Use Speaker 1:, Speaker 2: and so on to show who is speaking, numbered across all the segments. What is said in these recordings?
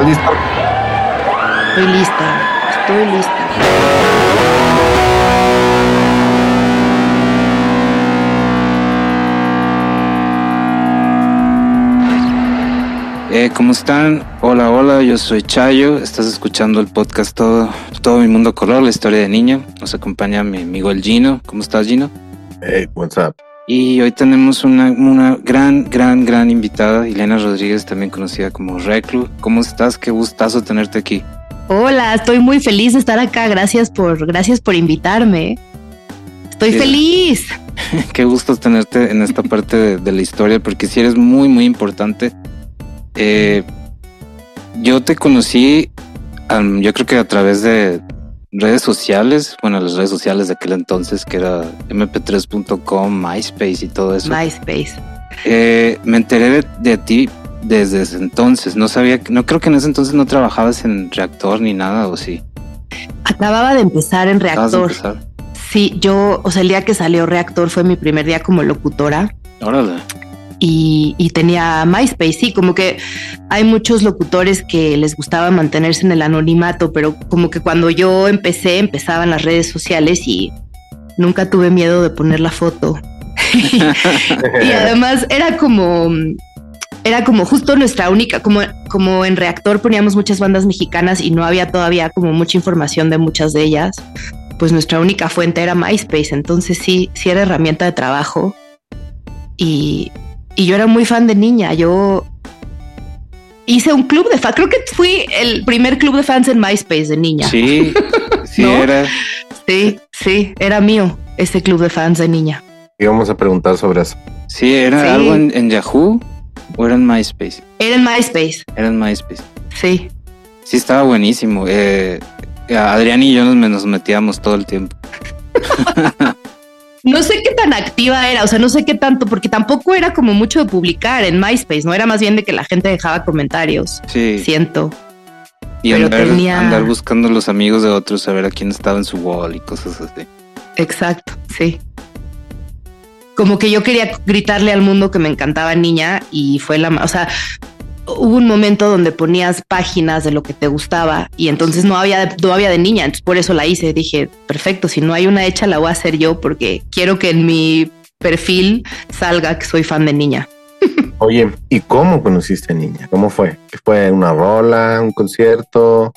Speaker 1: ¿Estás listo?
Speaker 2: Estoy lista, estoy lista.
Speaker 3: Eh, ¿Cómo están? Hola, hola, yo soy Chayo. Estás escuchando el podcast Todo, Todo mi mundo color, la historia de niño. Nos acompaña mi amigo el Gino. ¿Cómo estás, Gino?
Speaker 1: Hey, what's up?
Speaker 3: Y hoy tenemos una, una gran, gran, gran invitada, Elena Rodríguez, también conocida como Reclu. ¿Cómo estás? Qué gustazo tenerte aquí.
Speaker 2: Hola, estoy muy feliz de estar acá. Gracias por, gracias por invitarme. Estoy
Speaker 3: Sí.
Speaker 2: feliz.
Speaker 3: Qué gusto tenerte en esta parte de, de la historia, porque sí eres muy, muy importante. Eh, yo te conocí, yo creo que a través de redes sociales, bueno, las redes sociales de aquel entonces, que era mp3.com, MySpace y todo eso.
Speaker 2: MySpace.
Speaker 3: Eh, me enteré de, de ti desde ese entonces. No sabía, no creo que en ese entonces no trabajabas en reactor ni nada, o sí.
Speaker 2: Acababa de empezar en
Speaker 3: de
Speaker 2: Reactor.
Speaker 3: empezar.
Speaker 2: Sí, yo, o sea, el día que salió Reactor fue mi primer día como locutora
Speaker 3: Órale.
Speaker 2: Y, tenía MySpace. Sí, como que hay muchos locutores que les gustaba mantenerse en el anonimato, pero como que cuando yo empecé, empezaban las redes sociales y nunca tuve miedo de poner la foto. y además era como era como justo nuestra única como como en reactor poníamos muchas bandas mexicanas y no había todavía como mucha información de muchas de ellas pues nuestra única fuente era MySpace entonces sí sí era herramienta de trabajo y, y yo era muy fan de niña yo hice un club de fans creo que fui el primer club de fans en MySpace de niña
Speaker 3: Sí, sí
Speaker 2: ¿No?
Speaker 3: era.
Speaker 2: sí sí era mío ese club de fans de niña
Speaker 1: Íbamos a preguntar sobre eso.
Speaker 3: Sí, era
Speaker 2: Sí.
Speaker 3: algo en, en Yahoo o era en MySpace.
Speaker 2: era en MySpace
Speaker 3: Era en MySpace.
Speaker 2: sí
Speaker 3: Sí, estaba buenísimo. Eh, Adrián y yo nos, nos metíamos todo el tiempo.
Speaker 2: No sé qué tan activa era, o sea, no sé qué tanto, porque tampoco era como mucho de publicar en MySpace, no era más bien de que la gente dejaba comentarios,
Speaker 3: Sí,
Speaker 2: siento.
Speaker 3: y
Speaker 2: pero
Speaker 3: andar,
Speaker 2: tenía-
Speaker 3: andar buscando los amigos de otros, a ver a quién estaba en su wall y cosas así.
Speaker 2: Exacto, sí. Como que yo quería gritarle al mundo que me encantaba niña y fue la, o sea, hubo un momento donde ponías páginas de lo que te gustaba y entonces no había, no había de niña, entonces por eso la hice. Dije, perfecto, si no hay una hecha la voy a hacer yo porque quiero que en mi perfil salga que soy fan de niña.
Speaker 1: Oye, ¿y cómo conociste a Niña? ¿Cómo fue? ¿Que ¿Fue una rola, un concierto?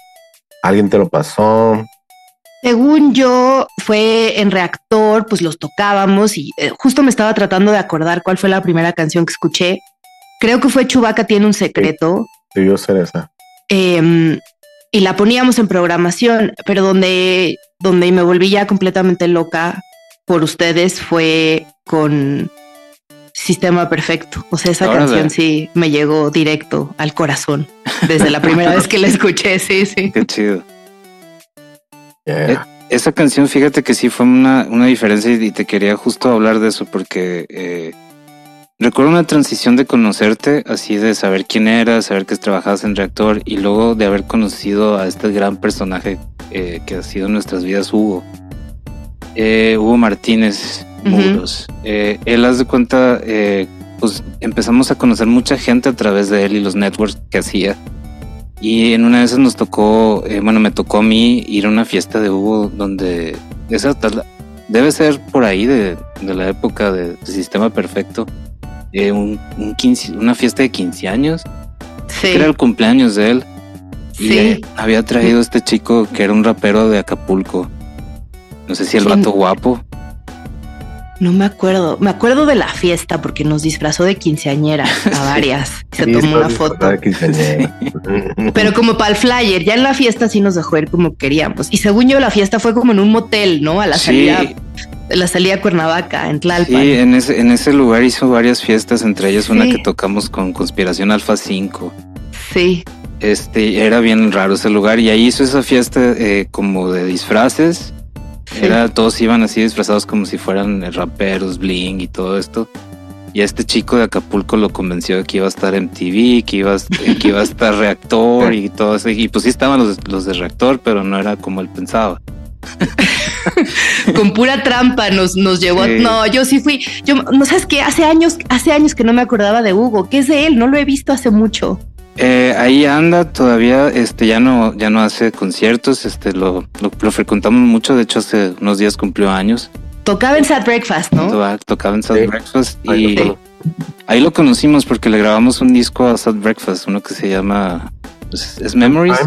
Speaker 1: ¿Alguien te lo pasó?
Speaker 2: Según yo, fue en reactor, pues los tocábamos y eh, justo me estaba tratando de acordar cuál fue la primera canción que escuché. Creo que fue Chubaca tiene un secreto
Speaker 1: Debió ser esa.
Speaker 2: em, y la poníamos en programación, pero donde, donde me volví ya completamente loca por ustedes fue con Sistema Perfecto. O sea, esa canción sí me llegó directo al corazón desde la primera vez que la escuché. Sí, sí.
Speaker 3: Qué chido.
Speaker 1: Yeah.
Speaker 3: Esa canción, fíjate que sí fue una, una diferencia y te quería justo hablar de eso porque eh, recuerdo una transición de conocerte, así de saber quién eras, saber que trabajabas en Reactor y luego de haber conocido a este gran personaje eh, que ha sido en nuestras vidas, Hugo. Eh, Hugo Martínez. Muros. Eh, él, haz de cuenta, pues empezamos a conocer mucha gente a través de él y los networks que hacía. Y en una de esas nos tocó, bueno, me tocó a mí ir a una fiesta de Hugo donde esa tal- debe ser por ahí de, de la época de, de Sistema Perfecto. Eh, un, un 15 una fiesta de 15 años.
Speaker 2: Sí.
Speaker 3: Era el cumpleaños de él. Y
Speaker 2: Sí.
Speaker 3: eh, había traído este chico que era un rapero de Acapulco. No sé si el vato guapo.
Speaker 2: No me acuerdo. Me acuerdo de la fiesta porque nos disfrazó de quinceañera a varias. Se
Speaker 1: Sí,
Speaker 2: tomó una foto. Pero como para el flyer, ya en la fiesta sí nos dejó ir como queríamos. Y según yo, la fiesta fue como en un motel, ¿no? A la
Speaker 3: Sí,
Speaker 2: salida, la salida a Cuernavaca, en Tlalpan.
Speaker 3: sí, en ese, en ese lugar hizo varias fiestas, entre ellas una que tocamos con Conspiración Alfa 5.
Speaker 2: Sí,
Speaker 3: Este, era bien raro ese lugar y ahí hizo esa fiesta eh, como de disfraces.
Speaker 2: sí.
Speaker 3: Era, todos iban así disfrazados como si fueran eh, raperos, bling y todo esto. Y a este chico de Acapulco lo convenció de que iba a estar en TV, que iba a, que iba a estar reactor y todo eso. Y pues sí estaban los, los de reactor, pero no era como él pensaba.
Speaker 2: con pura trampa nos, nos llevó.
Speaker 3: Sí.
Speaker 2: No, yo sí fui. Yo no sabes que hace años, hace años que no me acordaba de Hugo, que es de él, no lo he visto hace mucho.
Speaker 3: Eh, ahí anda todavía, este, ya no, ya no hace conciertos, este, lo, lo, frecuentamos mucho, de hecho hace unos días cumplió años.
Speaker 2: Tocaba en Sad Breakfast, ¿no?
Speaker 3: Tocaba en Sad Breakfast y ahí lo conocimos porque le grabamos un disco a Sad Breakfast, uno que se llama, ¿es, Memories?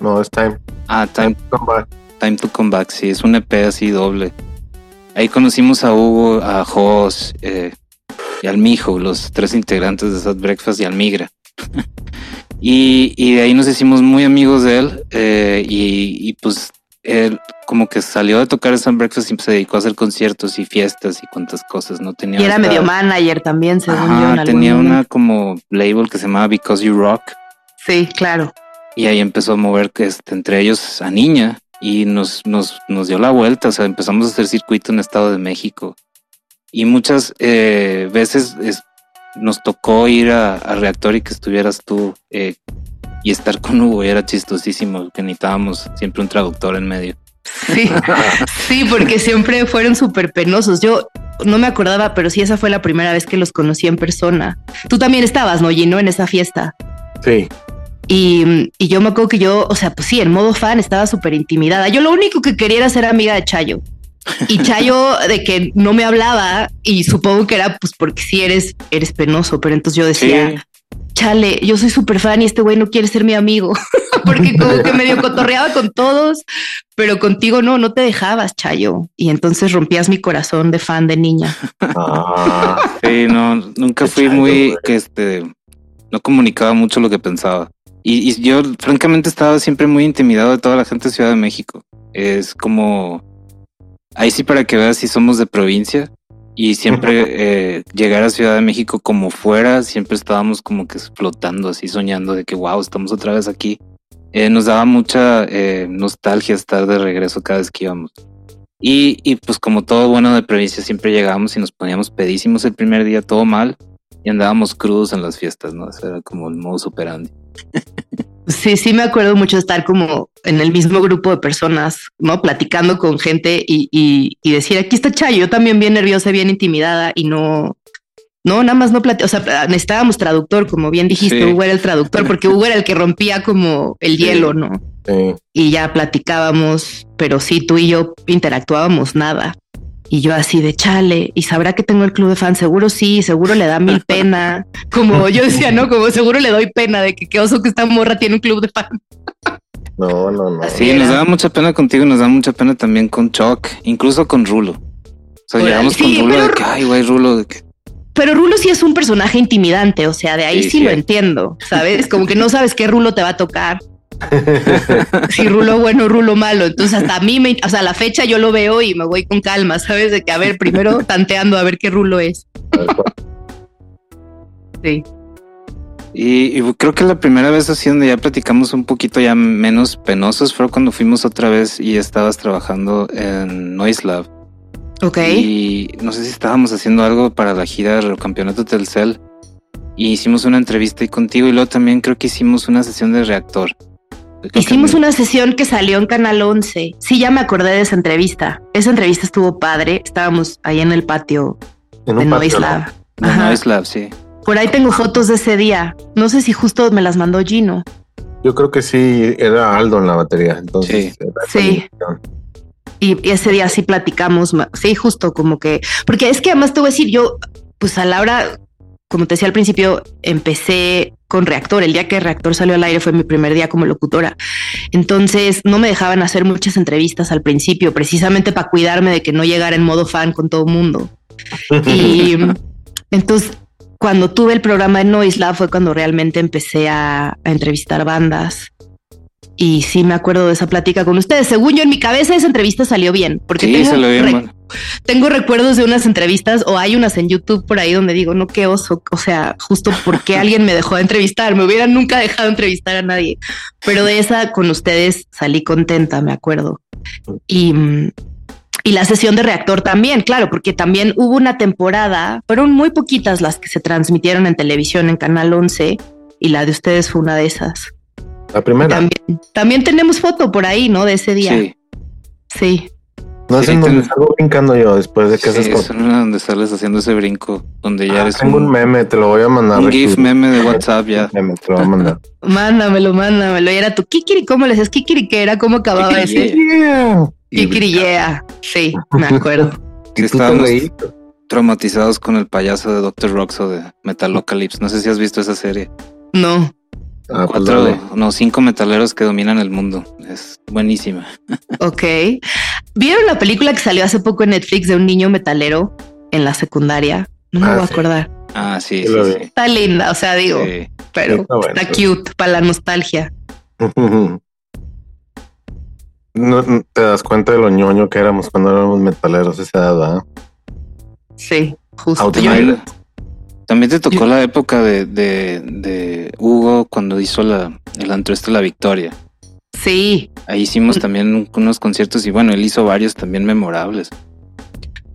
Speaker 1: No, es Time.
Speaker 3: Ah, Time. to Come Back. Time to Come Back, sí, es un EP así doble. Ahí conocimos a Hugo, a Jos eh, y al Mijo, los tres integrantes de Sad Breakfast y al Migra. y, y, de ahí nos hicimos muy amigos de él eh, y, pues él como que salió de tocar Sad Breakfast y se dedicó a hacer conciertos y fiestas y cuantas cosas, ¿no?
Speaker 2: Tenía y era medio manager también, según yo.
Speaker 3: tenía una como label que se llamaba Because You Rock.
Speaker 2: Sí, claro.
Speaker 3: Y ahí empezó a mover que este, entre ellos a Niña y nos, nos, nos dio la vuelta, o sea, empezamos a hacer circuito en Estado de México. Y muchas eh, veces nos tocó ir a, reactor y que estuvieras tú eh, y estar con Hugo, y era chistosísimo, que necesitábamos siempre un traductor en medio.
Speaker 2: Sí, sí, porque siempre fueron súper penosos. Yo no me acordaba, pero sí, esa fue la primera vez que los conocí en persona. Tú también estabas, ¿no, Gino, en esa fiesta?
Speaker 1: Sí.
Speaker 2: Y, yo me acuerdo que yo, o sea, pues sí, en modo fan estaba súper intimidada. Yo lo único que quería era ser amiga de Chayo. Y Chayo de que no me hablaba y supongo que era pues porque sí eres, eres penoso, pero entonces yo decía, chale, yo soy súper fan y este güey no quiere ser mi amigo, porque como que medio cotorreaba con todos, pero contigo no, no te dejabas, Chayo. Y entonces rompías mi corazón de fan de niña.
Speaker 3: Ah, sí, no, nunca fui muy, que este, no comunicaba mucho lo que pensaba. Y, yo, francamente, estaba siempre muy intimidado de toda la gente de Ciudad de México. Es como. Ahí sí, para que veas si somos de provincia. Y siempre eh, llegar a Ciudad de México como fuera, siempre estábamos como que flotando, así soñando de que, wow, estamos otra vez aquí. Eh, nos daba mucha eh, nostalgia estar de regreso cada vez que íbamos. Y, y pues como todo bueno de provincia, siempre llegábamos y nos poníamos pedísimos el primer día, todo mal, y andábamos crudos en las fiestas, ¿no? era como el modo superandi.
Speaker 2: Sí, sí me acuerdo mucho estar como en el mismo grupo de personas, ¿no? Platicando con gente y, decir, aquí está Chayo, yo también bien nerviosa, bien intimidada y no, no, nada más no platico, o sea, necesitábamos traductor, como bien dijiste, Hugo era el traductor, porque Hugo era el que rompía como el hielo, ¿no? Y ya platicábamos, pero sí, tú y yo interactuábamos nada. Y yo así de chale, y sabrá que tengo el club de fans, seguro sí, seguro le da mil pena. Como yo decía, ¿no? Como seguro le doy pena de que qué oso que esta morra tiene un club de fans.
Speaker 1: No, no, no.
Speaker 3: Sí, nos da mucha pena contigo, nos da mucha pena también con Chuck, incluso con Rulo. O sea, llegamos con Rulo de que, ay, güey, Rulo, de que.
Speaker 2: Pero Rulo sí es un personaje intimidante, o sea, de ahí sí, lo entiendo, ¿sabes? Como que no sabes qué Rulo te va a tocar. si rulo bueno, rulo malo. Entonces hasta a mí, me, o sea, la fecha yo lo veo y me voy con calma, ¿sabes? De que, a ver, primero tanteando a ver qué rulo es. Sí.
Speaker 3: Y, creo que la primera vez así donde ya platicamos un poquito ya menos penosos fue cuando fuimos otra vez y estabas trabajando en Noise Lab.
Speaker 2: Ok.
Speaker 3: Y no sé si estábamos haciendo algo para la gira del campeonato Telcel y hicimos una entrevista ahí contigo y luego también creo que hicimos una sesión de reactor.
Speaker 2: Hicimos una sesión que salió en Canal 11. Sí, ya me acordé de esa entrevista. Esa entrevista estuvo padre. Estábamos ahí en el patio de Noise Lab.
Speaker 3: Noise Lab, sí.
Speaker 2: Por ahí tengo fotos de ese día. No sé si justo me las mandó Gino.
Speaker 1: Yo creo que sí, era Aldo en la batería. Entonces,
Speaker 2: sí. Y, ese día sí platicamos, sí, justo como que, porque es que además te voy a decir, yo, pues a la hora, como te decía al principio, empecé con Reactor. El día que Reactor salió al aire fue mi primer día como locutora. Entonces no me dejaban hacer muchas entrevistas al principio, precisamente para cuidarme de que no llegara en modo fan con todo el mundo. Y entonces cuando tuve el programa en Noise Lab fue cuando realmente empecé a, a entrevistar bandas. Y sí me acuerdo de esa plática con ustedes. Según yo, en mi cabeza esa entrevista salió bien. Porque tengo, tengo recuerdos de unas entrevistas o hay unas en YouTube por ahí donde digo, no, qué oso. O sea, justo porque alguien me dejó de entrevistar. Me hubieran nunca dejado entrevistar a nadie. Pero de esa con ustedes salí contenta, me acuerdo. Y, y la sesión de reactor también, claro, porque también hubo una temporada, fueron muy poquitas las que se transmitieron en televisión en Canal 11 y la de ustedes fue una de esas.
Speaker 1: La primera.
Speaker 2: También, también tenemos foto por ahí, ¿no? De ese día. Sí. Sí.
Speaker 1: No es en donde salgo brincando yo después de que
Speaker 3: Sí,
Speaker 1: haces
Speaker 3: es una donde sales haciendo ese brinco, donde ya
Speaker 1: Ah,
Speaker 3: eres
Speaker 1: tengo un,
Speaker 3: un,
Speaker 1: meme, te lo voy a mandar.
Speaker 3: un. GIF meme de WhatsApp ya.
Speaker 1: Meme, te lo voy a mandar.
Speaker 2: Mándamelo, mándamelo. Y era tu kikiri, ¿cómo le decías kikiri? ¿Qué era? ¿Cómo acababa
Speaker 3: Kikiri,
Speaker 2: ese?
Speaker 1: Yeah.
Speaker 2: Kikiri, yeah. Sí, me acuerdo.
Speaker 1: Y tú te
Speaker 3: Estábamos traumatizados con el payaso de Dr. Roxo de Metalocalypse. No sé si has visto esa serie.
Speaker 2: No.
Speaker 1: Ah, pues
Speaker 3: Cuatro,
Speaker 1: dale.
Speaker 3: no, cinco metaleros que dominan el mundo. Es buenísima.
Speaker 2: Ok. ¿Vieron la película que salió hace poco en Netflix de un niño metalero en la secundaria? No me
Speaker 1: Ah,
Speaker 2: voy a acordar.
Speaker 3: Ah, sí,
Speaker 1: Sí
Speaker 3: sí.
Speaker 2: Está linda, o sea, digo,
Speaker 3: Sí.
Speaker 2: pero
Speaker 1: está bueno,
Speaker 2: está
Speaker 1: sí.
Speaker 2: cute para la nostalgia.
Speaker 1: No, te das cuenta de lo ñoño que éramos cuando éramos metaleros esa edad, ¿verdad?
Speaker 2: Sí, justo.
Speaker 3: También te tocó la época de, de, de Hugo cuando hizo la, el antro este La Victoria.
Speaker 2: sí,
Speaker 3: Ahí hicimos también unos conciertos y bueno, él hizo varios también memorables.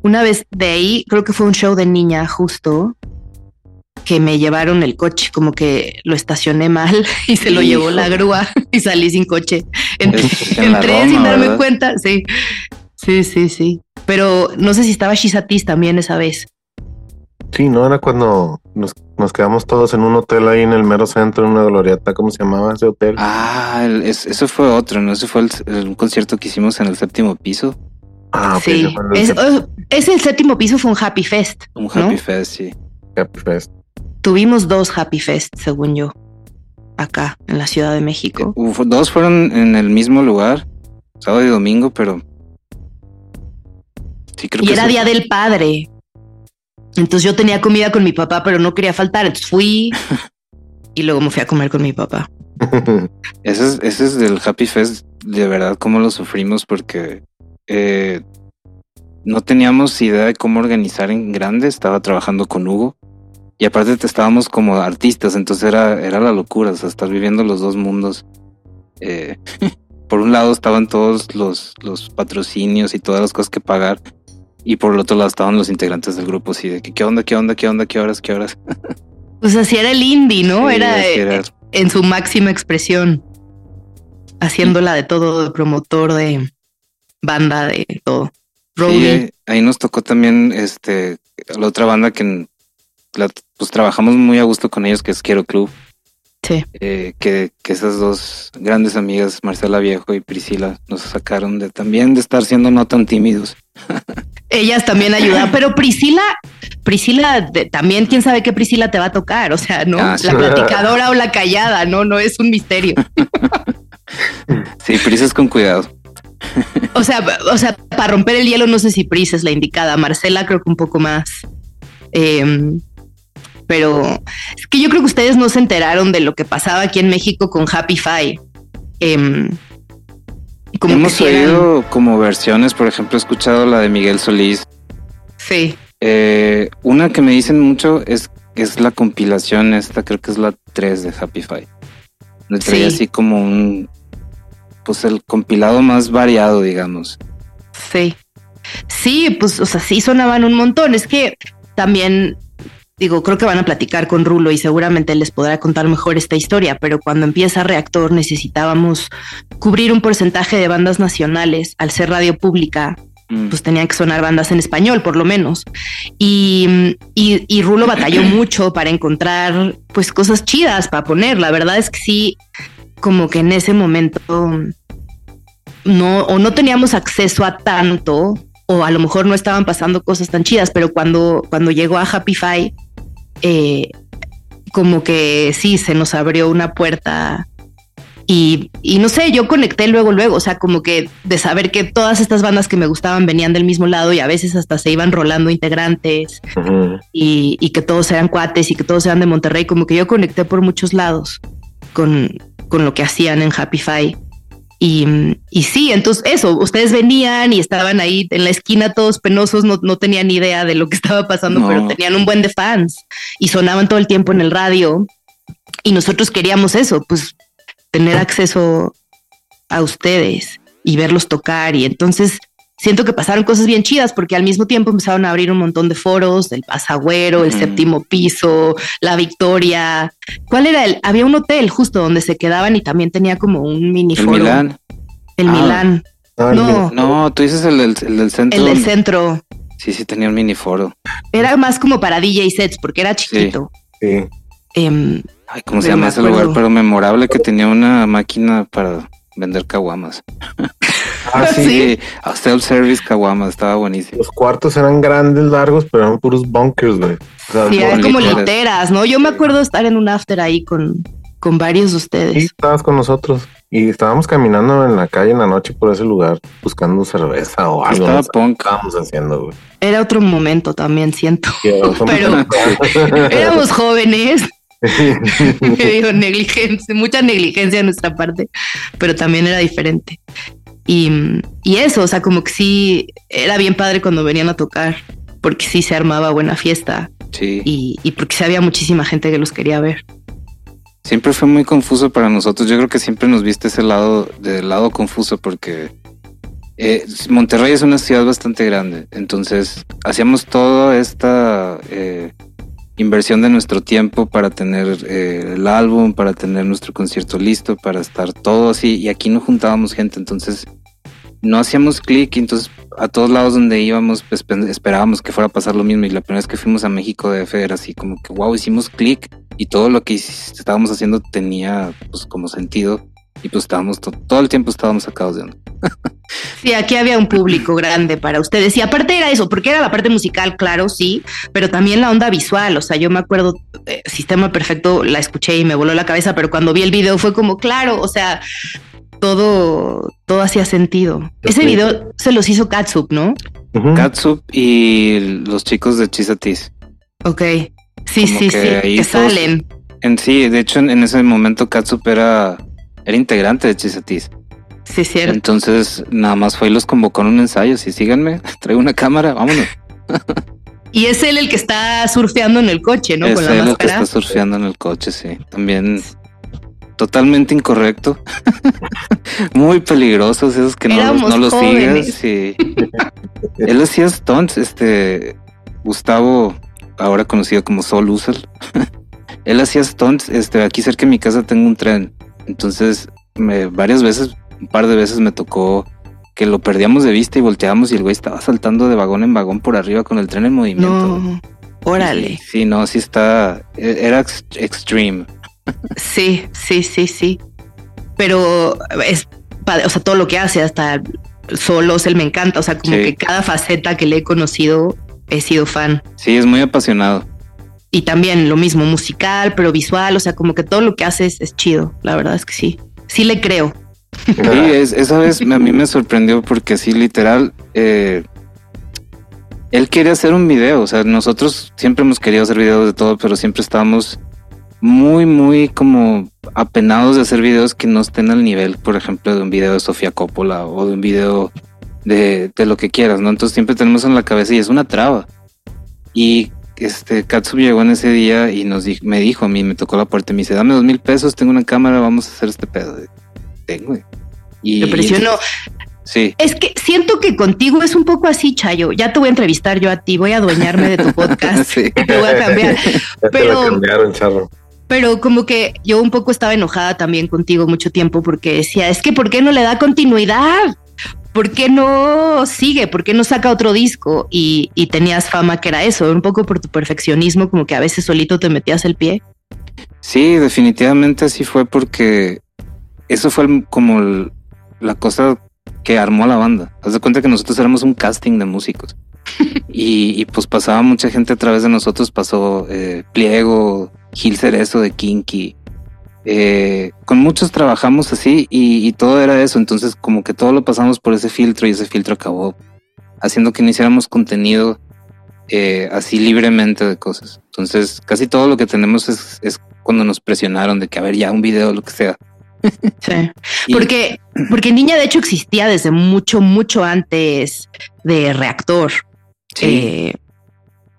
Speaker 2: una vez de ahí, creo que fue un show de niña justo, que me llevaron el coche, como que lo estacioné mal y se lo llevó la grúa y salí sin coche. Ent-
Speaker 3: en
Speaker 2: Entré
Speaker 3: Roma,
Speaker 2: sin darme
Speaker 3: ¿verdad?
Speaker 2: cuenta, sí, sí, sí, sí. Pero no sé si estaba Shizatis también esa vez.
Speaker 1: Sí, no era cuando nos, nos quedamos todos en un hotel ahí en el mero centro, en una glorieta. ¿Cómo se llamaba ese hotel?
Speaker 3: Ah, el- es- eso fue otro, ¿no? Ese fue el, el- un concierto que hicimos en el séptimo piso.
Speaker 1: Ah, ok,
Speaker 2: sí,
Speaker 1: el
Speaker 2: es, oh, es el séptimo piso, fue un Happy Fest.
Speaker 3: Un
Speaker 2: ¿no?
Speaker 3: Happy Fest, sí.
Speaker 1: Happy Fest.
Speaker 2: Tuvimos dos Happy Fest, según yo, acá en la Ciudad de México.
Speaker 3: Uf, dos fueron en el mismo lugar, sábado y domingo, pero sí creo
Speaker 2: Y
Speaker 3: que
Speaker 2: era
Speaker 3: eso-
Speaker 2: Día del Padre. Entonces yo tenía comida con mi papá, pero no quería faltar. Entonces fui y luego me fui a comer con mi papá.
Speaker 3: Ese es, ese es del Happy Fest, de verdad, cómo lo sufrimos porque eh, no teníamos idea de cómo organizar en grande. Estaba trabajando con Hugo y aparte te estábamos como artistas, entonces era, era la locura, o sea, estar viviendo los dos mundos. Eh, por un lado estaban todos los, los patrocinios y todas las cosas que pagar. Y por el otro lado estaban los integrantes del grupo, así de que qué onda, qué onda, qué onda, qué horas, qué horas.
Speaker 2: Pues así era el indie, ¿no?
Speaker 3: Sí,
Speaker 2: era, en su máxima expresión. Haciéndola de todo, de promotor, de banda, de todo.
Speaker 3: Sí, ahí- ahí nos tocó también este la otra banda que la- pues trabajamos muy a gusto con ellos, que es Quiero Club.
Speaker 2: Sí.
Speaker 3: eh, que, que esas dos grandes amigas, Marcela Viejo y Priscila, nos sacaron de también de estar siendo no tan tímidos.
Speaker 2: Ellas también ayudan, pero Priscila, Priscila, de- también quién sabe qué Priscila te va a tocar, o sea, ¿no?
Speaker 3: Ah, sí.
Speaker 2: La platicadora o la callada, no, no es un misterio.
Speaker 3: Sí, Pris es con cuidado.
Speaker 2: O sea, o sea, para romper el hielo no sé si Pris es la indicada, Marcela creo que un poco más. Em, pero es que yo creo que ustedes no se enteraron de lo que pasaba aquí en México con Happy Five. Em, como
Speaker 3: Hemos oído como versiones, por ejemplo, he escuchado la de Miguel Solís.
Speaker 2: Sí,
Speaker 3: Eh, una que me dicen mucho es, es la compilación esta, creo que es la 3 de Happy Five. Le traía
Speaker 2: Sí.
Speaker 3: así como un, pues el compilado más variado, digamos.
Speaker 2: sí. Sí, pues, o sea, sí sonaban un montón. Es que también, digo, creo que van a platicar con Rulo y seguramente les podrá contar mejor esta historia, pero cuando empieza Reactor necesitábamos cubrir un porcentaje de bandas nacionales al ser radio pública.
Speaker 3: Mm.
Speaker 2: pues tenían que sonar bandas en español, por lo menos. Y, y, y Rulo batalló mucho para encontrar pues cosas chidas para poner. La verdad es que sí, como que en ese momento no, o no teníamos acceso a tanto, o a lo mejor no estaban pasando cosas tan chidas, pero cuando, cuando llegó a Happy Five, eh, como que sí, se nos abrió una puerta y, y no sé, yo conecté luego, luego, o sea, como que de saber que todas estas bandas que me gustaban venían del mismo lado y a veces hasta se iban rolando integrantes y, y que todos eran cuates y que todos eran de Monterrey, como que yo conecté por muchos lados con, con lo que hacían en Happy Five. Y, y sí, entonces eso, ustedes venían y estaban ahí en la esquina todos penosos, no, no tenían ni idea de lo que estaba pasando,
Speaker 3: No.
Speaker 2: pero tenían un buen de fans y sonaban todo el tiempo en el radio. Y nosotros queríamos eso, pues tener acceso a ustedes y verlos tocar. Y entonces siento que pasaron cosas bien chidas porque al mismo tiempo empezaron a abrir un montón de foros, del Pasagüero, el séptimo piso, la Victoria. ¿Cuál era el? Había un hotel justo donde se quedaban y también tenía como un mini
Speaker 3: El
Speaker 2: foro.
Speaker 3: Milán.
Speaker 2: El
Speaker 3: Ah.
Speaker 2: Milán.
Speaker 1: No, el
Speaker 2: No.
Speaker 1: mini-
Speaker 3: No, tú dices el del, el del centro.
Speaker 2: El del centro.
Speaker 3: Sí, sí, tenía un miniforo.
Speaker 2: Era más como para DJ sets porque era chiquito.
Speaker 1: sí.
Speaker 2: Em,
Speaker 3: Ay, ¿cómo se llama ese lugar? Pero memorable que tenía una máquina para vender caguamas.
Speaker 1: Ah, sí.
Speaker 2: Sí.
Speaker 3: self-service caguamas, estaba buenísimo.
Speaker 1: Los cuartos eran grandes, largos, pero eran puros bunkers, güey. O sea,
Speaker 2: sí, eran como
Speaker 3: literas.
Speaker 2: ¿no? Yo me acuerdo de estar en un after ahí con, con varios de
Speaker 1: sí,
Speaker 2: ustedes.
Speaker 1: estabas con nosotros. Y estábamos caminando en la calle en la noche por ese lugar, buscando cerveza o algo.
Speaker 3: Estaba
Speaker 1: no sé qué
Speaker 3: punk.
Speaker 1: estábamos haciendo, güey.
Speaker 2: Era otro momento también, siento.
Speaker 1: Pero-
Speaker 2: Éramos jóvenes. Me digo, negligencia, mucha negligencia de nuestra parte, pero también era diferente. Y, y eso, o sea, como que sí, era bien padre cuando venían a tocar, porque sí se armaba buena fiesta
Speaker 3: Sí.
Speaker 2: y, y porque sí había muchísima gente que los quería ver.
Speaker 3: Siempre fue muy confuso para nosotros. Yo creo que siempre nos viste ese lado, del lado confuso, porque eh, Monterrey es una ciudad bastante grande. Entonces, hacíamos toda esta eh, inversión de nuestro tiempo para tener eh, el álbum, para tener nuestro concierto listo, para estar todo así. Y aquí no juntábamos gente. Entonces, no hacíamos clic. Entonces, a todos lados donde íbamos, pues, esperábamos que fuera a pasar lo mismo. Y la primera vez que fuimos a México de era así como que, wow, hicimos clic y todo lo que estábamos haciendo tenía pues como sentido y pues estábamos to- todo el tiempo estábamos sacados de onda.
Speaker 2: Sí, aquí había un público grande para ustedes. Y aparte era eso, porque era la parte musical, claro, sí, pero también la onda visual. O sea, yo me acuerdo, eh, Sistema Perfecto, la escuché y me voló la cabeza, pero cuando vi el video fue como, claro, o sea, todo, todo hacía sentido. Ese
Speaker 1: Sí.
Speaker 2: video se los hizo Katsup, ¿no?
Speaker 1: Ujú.
Speaker 3: Katsup y los chicos de Chisatis.
Speaker 2: Ok. Sí,
Speaker 3: Como
Speaker 2: sí,
Speaker 3: que
Speaker 2: sí, que salen.
Speaker 3: En sí, de hecho en, en ese momento Katsup era, era integrante de Chisatis.
Speaker 2: Sí, cierto.
Speaker 3: Entonces nada más fue y los convocó en un ensayo. Si síganme, traigo una cámara, vámonos.
Speaker 2: Y es él el que está surfeando en el coche, ¿no?
Speaker 3: es
Speaker 2: Con la
Speaker 3: él el que
Speaker 2: máscara.
Speaker 3: está surfeando en el coche, sí. También totalmente incorrecto. Muy peligrosos esos que no, no los
Speaker 2: jóvenes.
Speaker 3: sigas. Sí. Él hacía stunts, este Gustavo, ahora conocido como Sol Usel. Él hacía stunts, este, aquí cerca de mi casa tengo un tren. Entonces, me, varias veces, un par de veces me tocó que lo perdíamos de vista y volteábamos y el güey estaba saltando de vagón en vagón por arriba con el tren en movimiento.
Speaker 2: No, órale.
Speaker 3: Sí, sí, no, sí está. e- Era ex- extreme.
Speaker 2: Sí, sí, sí, sí. Pero es o sea, todo lo que hace, hasta solos, él me encanta. O sea, como
Speaker 3: Sí.
Speaker 2: que cada faceta que le he conocido, he sido fan.
Speaker 3: Sí, es muy apasionado.
Speaker 2: Y también lo mismo, musical, pero visual. O sea, como que todo lo que hace es, es chido. La verdad es que sí. Sí le creo.
Speaker 3: Sí, es, esa vez a mí me sorprendió porque sí, literal, eh, él quería hacer un video. O sea, nosotros siempre hemos querido hacer videos de todo, pero siempre estábamos muy, muy como apenados de hacer videos que no estén al nivel, por ejemplo, de un video de Sofía Coppola o de un video de, de lo que quieras, ¿no? Entonces siempre tenemos en la cabeza y es una traba. Y este Katsu llegó en ese día y nos di- me dijo a mí, me tocó la puerta y me dice, dame dos mil pesos, tengo una cámara, vamos a hacer este pedo. Tengo. Y,
Speaker 2: Me presionó.
Speaker 3: Sí,
Speaker 2: Es que siento que contigo es un poco así, Chayo. Ya te voy a entrevistar yo a ti, voy a adueñarme de tu podcast.
Speaker 3: sí.
Speaker 2: Te voy a cambiar.
Speaker 1: Ya te
Speaker 2: pero-
Speaker 1: lo cambiaron, charro.
Speaker 2: Pero como que yo un poco estaba enojada también contigo mucho tiempo porque decía, es que ¿por qué no le da continuidad? ¿Por qué no sigue? ¿Por qué no saca otro disco? Y, y tenías fama que era eso, un poco por tu perfeccionismo, como que a veces solito te metías el pie.
Speaker 3: Sí, definitivamente así fue porque eso fue el- como el- la cosa que armó la banda. Haz de cuenta que nosotros éramos un casting de músicos. y, y, pues pasaba mucha gente a través de nosotros. Pasó eh, Pliego, Gil Cerezo de Kinky. Eh, con muchos trabajamos así y, y todo era eso. Entonces como que todo lo pasamos por ese filtro y ese filtro acabó haciendo que no hiciéramos contenido eh, así libremente de cosas. Entonces casi todo lo que tenemos es, es cuando nos presionaron de que a ver ya un video, lo que sea.
Speaker 2: Sí.
Speaker 3: Y-
Speaker 2: Porque, porque Niña de hecho existía desde mucho, mucho antes de Reactor.
Speaker 3: Sí.
Speaker 2: Eh,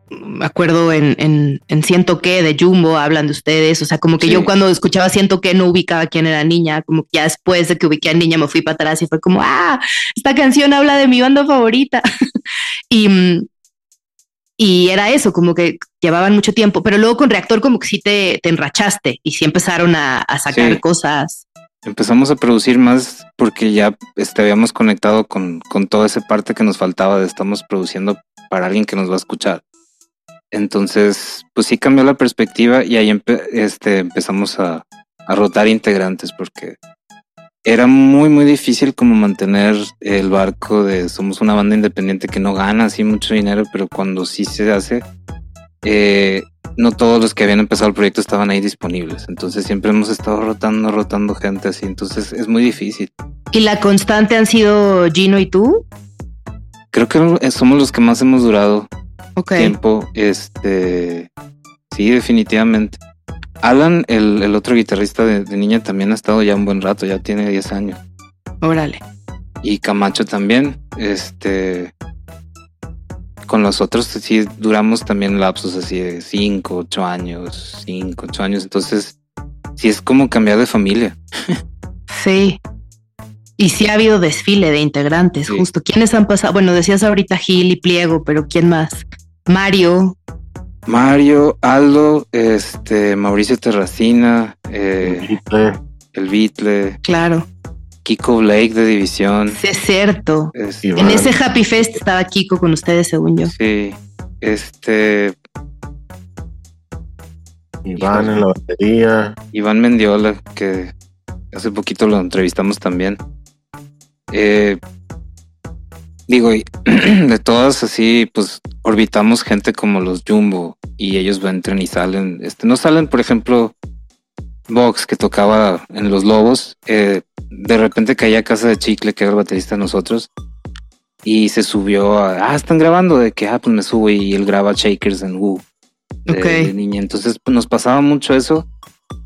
Speaker 2: me acuerdo en, en, en Siento que de Jumbo hablan de ustedes. O sea, como que
Speaker 3: Sí.
Speaker 2: yo cuando escuchaba Siento que no ubicaba quién era niña, como que ya después de que ubiqué a niña me fui para atrás y fue como, ah, esta canción habla de mi banda favorita. y, mm, y era eso, como que llevaban mucho tiempo, pero luego con Reactor como que sí te, te enrachaste y sí empezaron a, a sacar
Speaker 3: Sí.
Speaker 2: cosas
Speaker 3: empezamos a producir más porque ya este, habíamos conectado con, con toda esa parte que nos faltaba de estamos produciendo para alguien que nos va a escuchar. Entonces, pues sí cambió la perspectiva y ahí este, empezamos a, a rotar integrantes porque era muy, muy difícil como mantener el barco de somos una banda independiente que no gana así mucho dinero, pero cuando sí se hace, eh, no todos los que habían empezado el proyecto estaban ahí disponibles. Entonces siempre hemos estado rotando, rotando gente así. Entonces es muy difícil.
Speaker 2: ¿Y la constante han sido Gino y tú?
Speaker 3: Creo que somos los que más hemos durado tiempo. Este, sí, definitivamente. Alan, el, otro guitarrista de, niña, también ha estado ya un buen rato, ya tiene 10 años.
Speaker 2: Órale.
Speaker 3: Y Camacho también. Este, con los otros sí duramos también lapsos así de 5, 8 años, 5, 8 años. Entonces, sí es como cambiar de familia.
Speaker 2: sí. Y sí ha habido desfile de integrantes, justo. ¿Quiénes han pasado? Bueno, decías ahorita Gil y Pliego, pero ¿quién más? Mario.
Speaker 3: Mario, Aldo, este, Mauricio Terracina, eh, el Beatle.
Speaker 2: Claro.
Speaker 3: Kiko Blake de División.
Speaker 2: Sí, es cierto. en ese Happy Fest estaba Kiko con ustedes, según yo.
Speaker 3: Sí. Este.
Speaker 1: Iván en la batería.
Speaker 3: Iván Mendiola, que hace poquito lo entrevistamos también. Eh, digo, de todas así, pues orbitamos gente como los Jumbo y ellos entran y salen. Este, no salen, por ejemplo, Vox que tocaba en Los Lobos. Eh, de repente caía a casa de Chicle, que era el baterista de nosotros, y se subió a, ah, están grabando, de que, ah, pues me subo y él graba Shakers en Woo. De, niña. Entonces pues, nos pasaba mucho eso.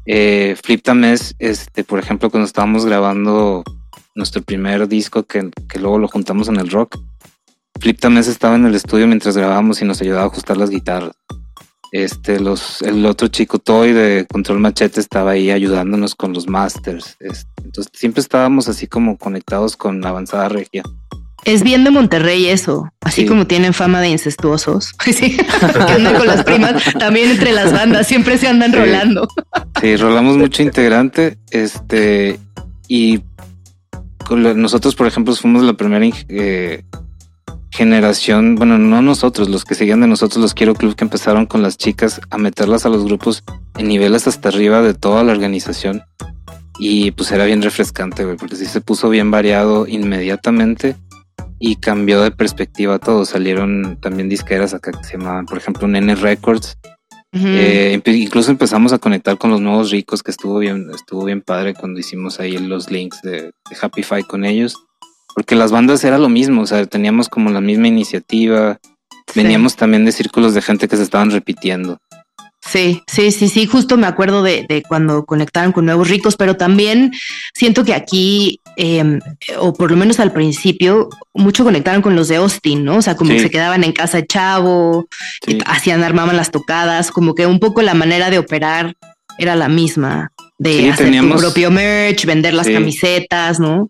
Speaker 3: Eh, Flip Tames, este, por ejemplo, cuando estábamos grabando nuestro primer disco que, que luego lo juntamos en el rock, Flip Tames estaba en el estudio mientras grabábamos y nos ayudaba a ajustar las guitarras. Este, los, el otro chico Toy de Control Machete estaba ahí ayudándonos con los masters. Este, entonces siempre estábamos así como conectados con la avanzada regia.
Speaker 2: Es bien de Monterrey eso, así como tienen fama de incestuosos. Sí, que andan con las primas, también entre las bandas, siempre se andan rolando.
Speaker 3: Sí, rolamos mucho integrante, este, y nosotros, por ejemplo, fuimos la primera eh, generación, bueno, no nosotros, los que seguían de nosotros, los Quiero Club, que empezaron con las chicas a meterlas a los grupos en niveles hasta arriba de toda la organización. Y pues era bien refrescante, güey, porque sí se puso bien variado inmediatamente y cambió de perspectiva todo. Salieron también disqueras acá que se llamaban, por ejemplo, Nene Records. Eh, incluso empezamos a conectar con los nuevos ricos, que estuvo bien, estuvo bien padre cuando hicimos ahí los links de, de Happy Five con ellos porque las bandas era lo mismo, o sea, teníamos como la misma iniciativa, veníamos también de círculos de gente que se estaban repitiendo.
Speaker 2: Sí, sí, sí, sí, justo me acuerdo de, de cuando conectaron con Nuevos Ricos, pero también siento que aquí, em, o por lo menos al principio, mucho conectaron con los de Austin, ¿no? O sea, como que se quedaban en casa de chavo, hacían, armaban las tocadas, como que un poco la manera de operar era la misma, de hacer tu propio merch, vender las camisetas, ¿no?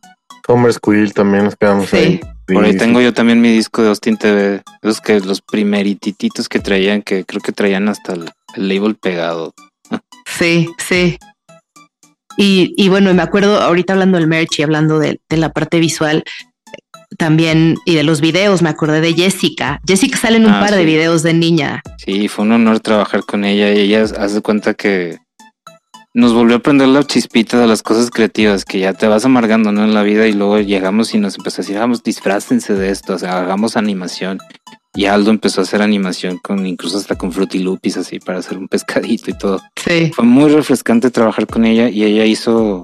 Speaker 1: Homer Squill también nos quedamos ahí.
Speaker 3: Por ahí tengo yo también mi disco de Austin TV. Los que los primerititos que traían, que creo que traían hasta el, label pegado.
Speaker 2: Sí, sí. Y, y, bueno, me acuerdo ahorita hablando del merch y hablando de, la parte visual también y de los videos, me acordé de Jessica. Jessica sale en un ah, par de videos de niña.
Speaker 3: Sí, fue un honor trabajar con ella y ella hace cuenta que nos volvió a prender la chispita de las cosas creativas que ya te vas amargando ¿no? en la vida y luego llegamos y nos empezó a decir, vamos, disfrácense de esto, o sea, hagamos animación. Y Aldo empezó a hacer animación con incluso hasta con Frutilupis así para hacer un pescadito y todo.
Speaker 2: Sí.
Speaker 3: Fue muy refrescante trabajar con ella y ella hizo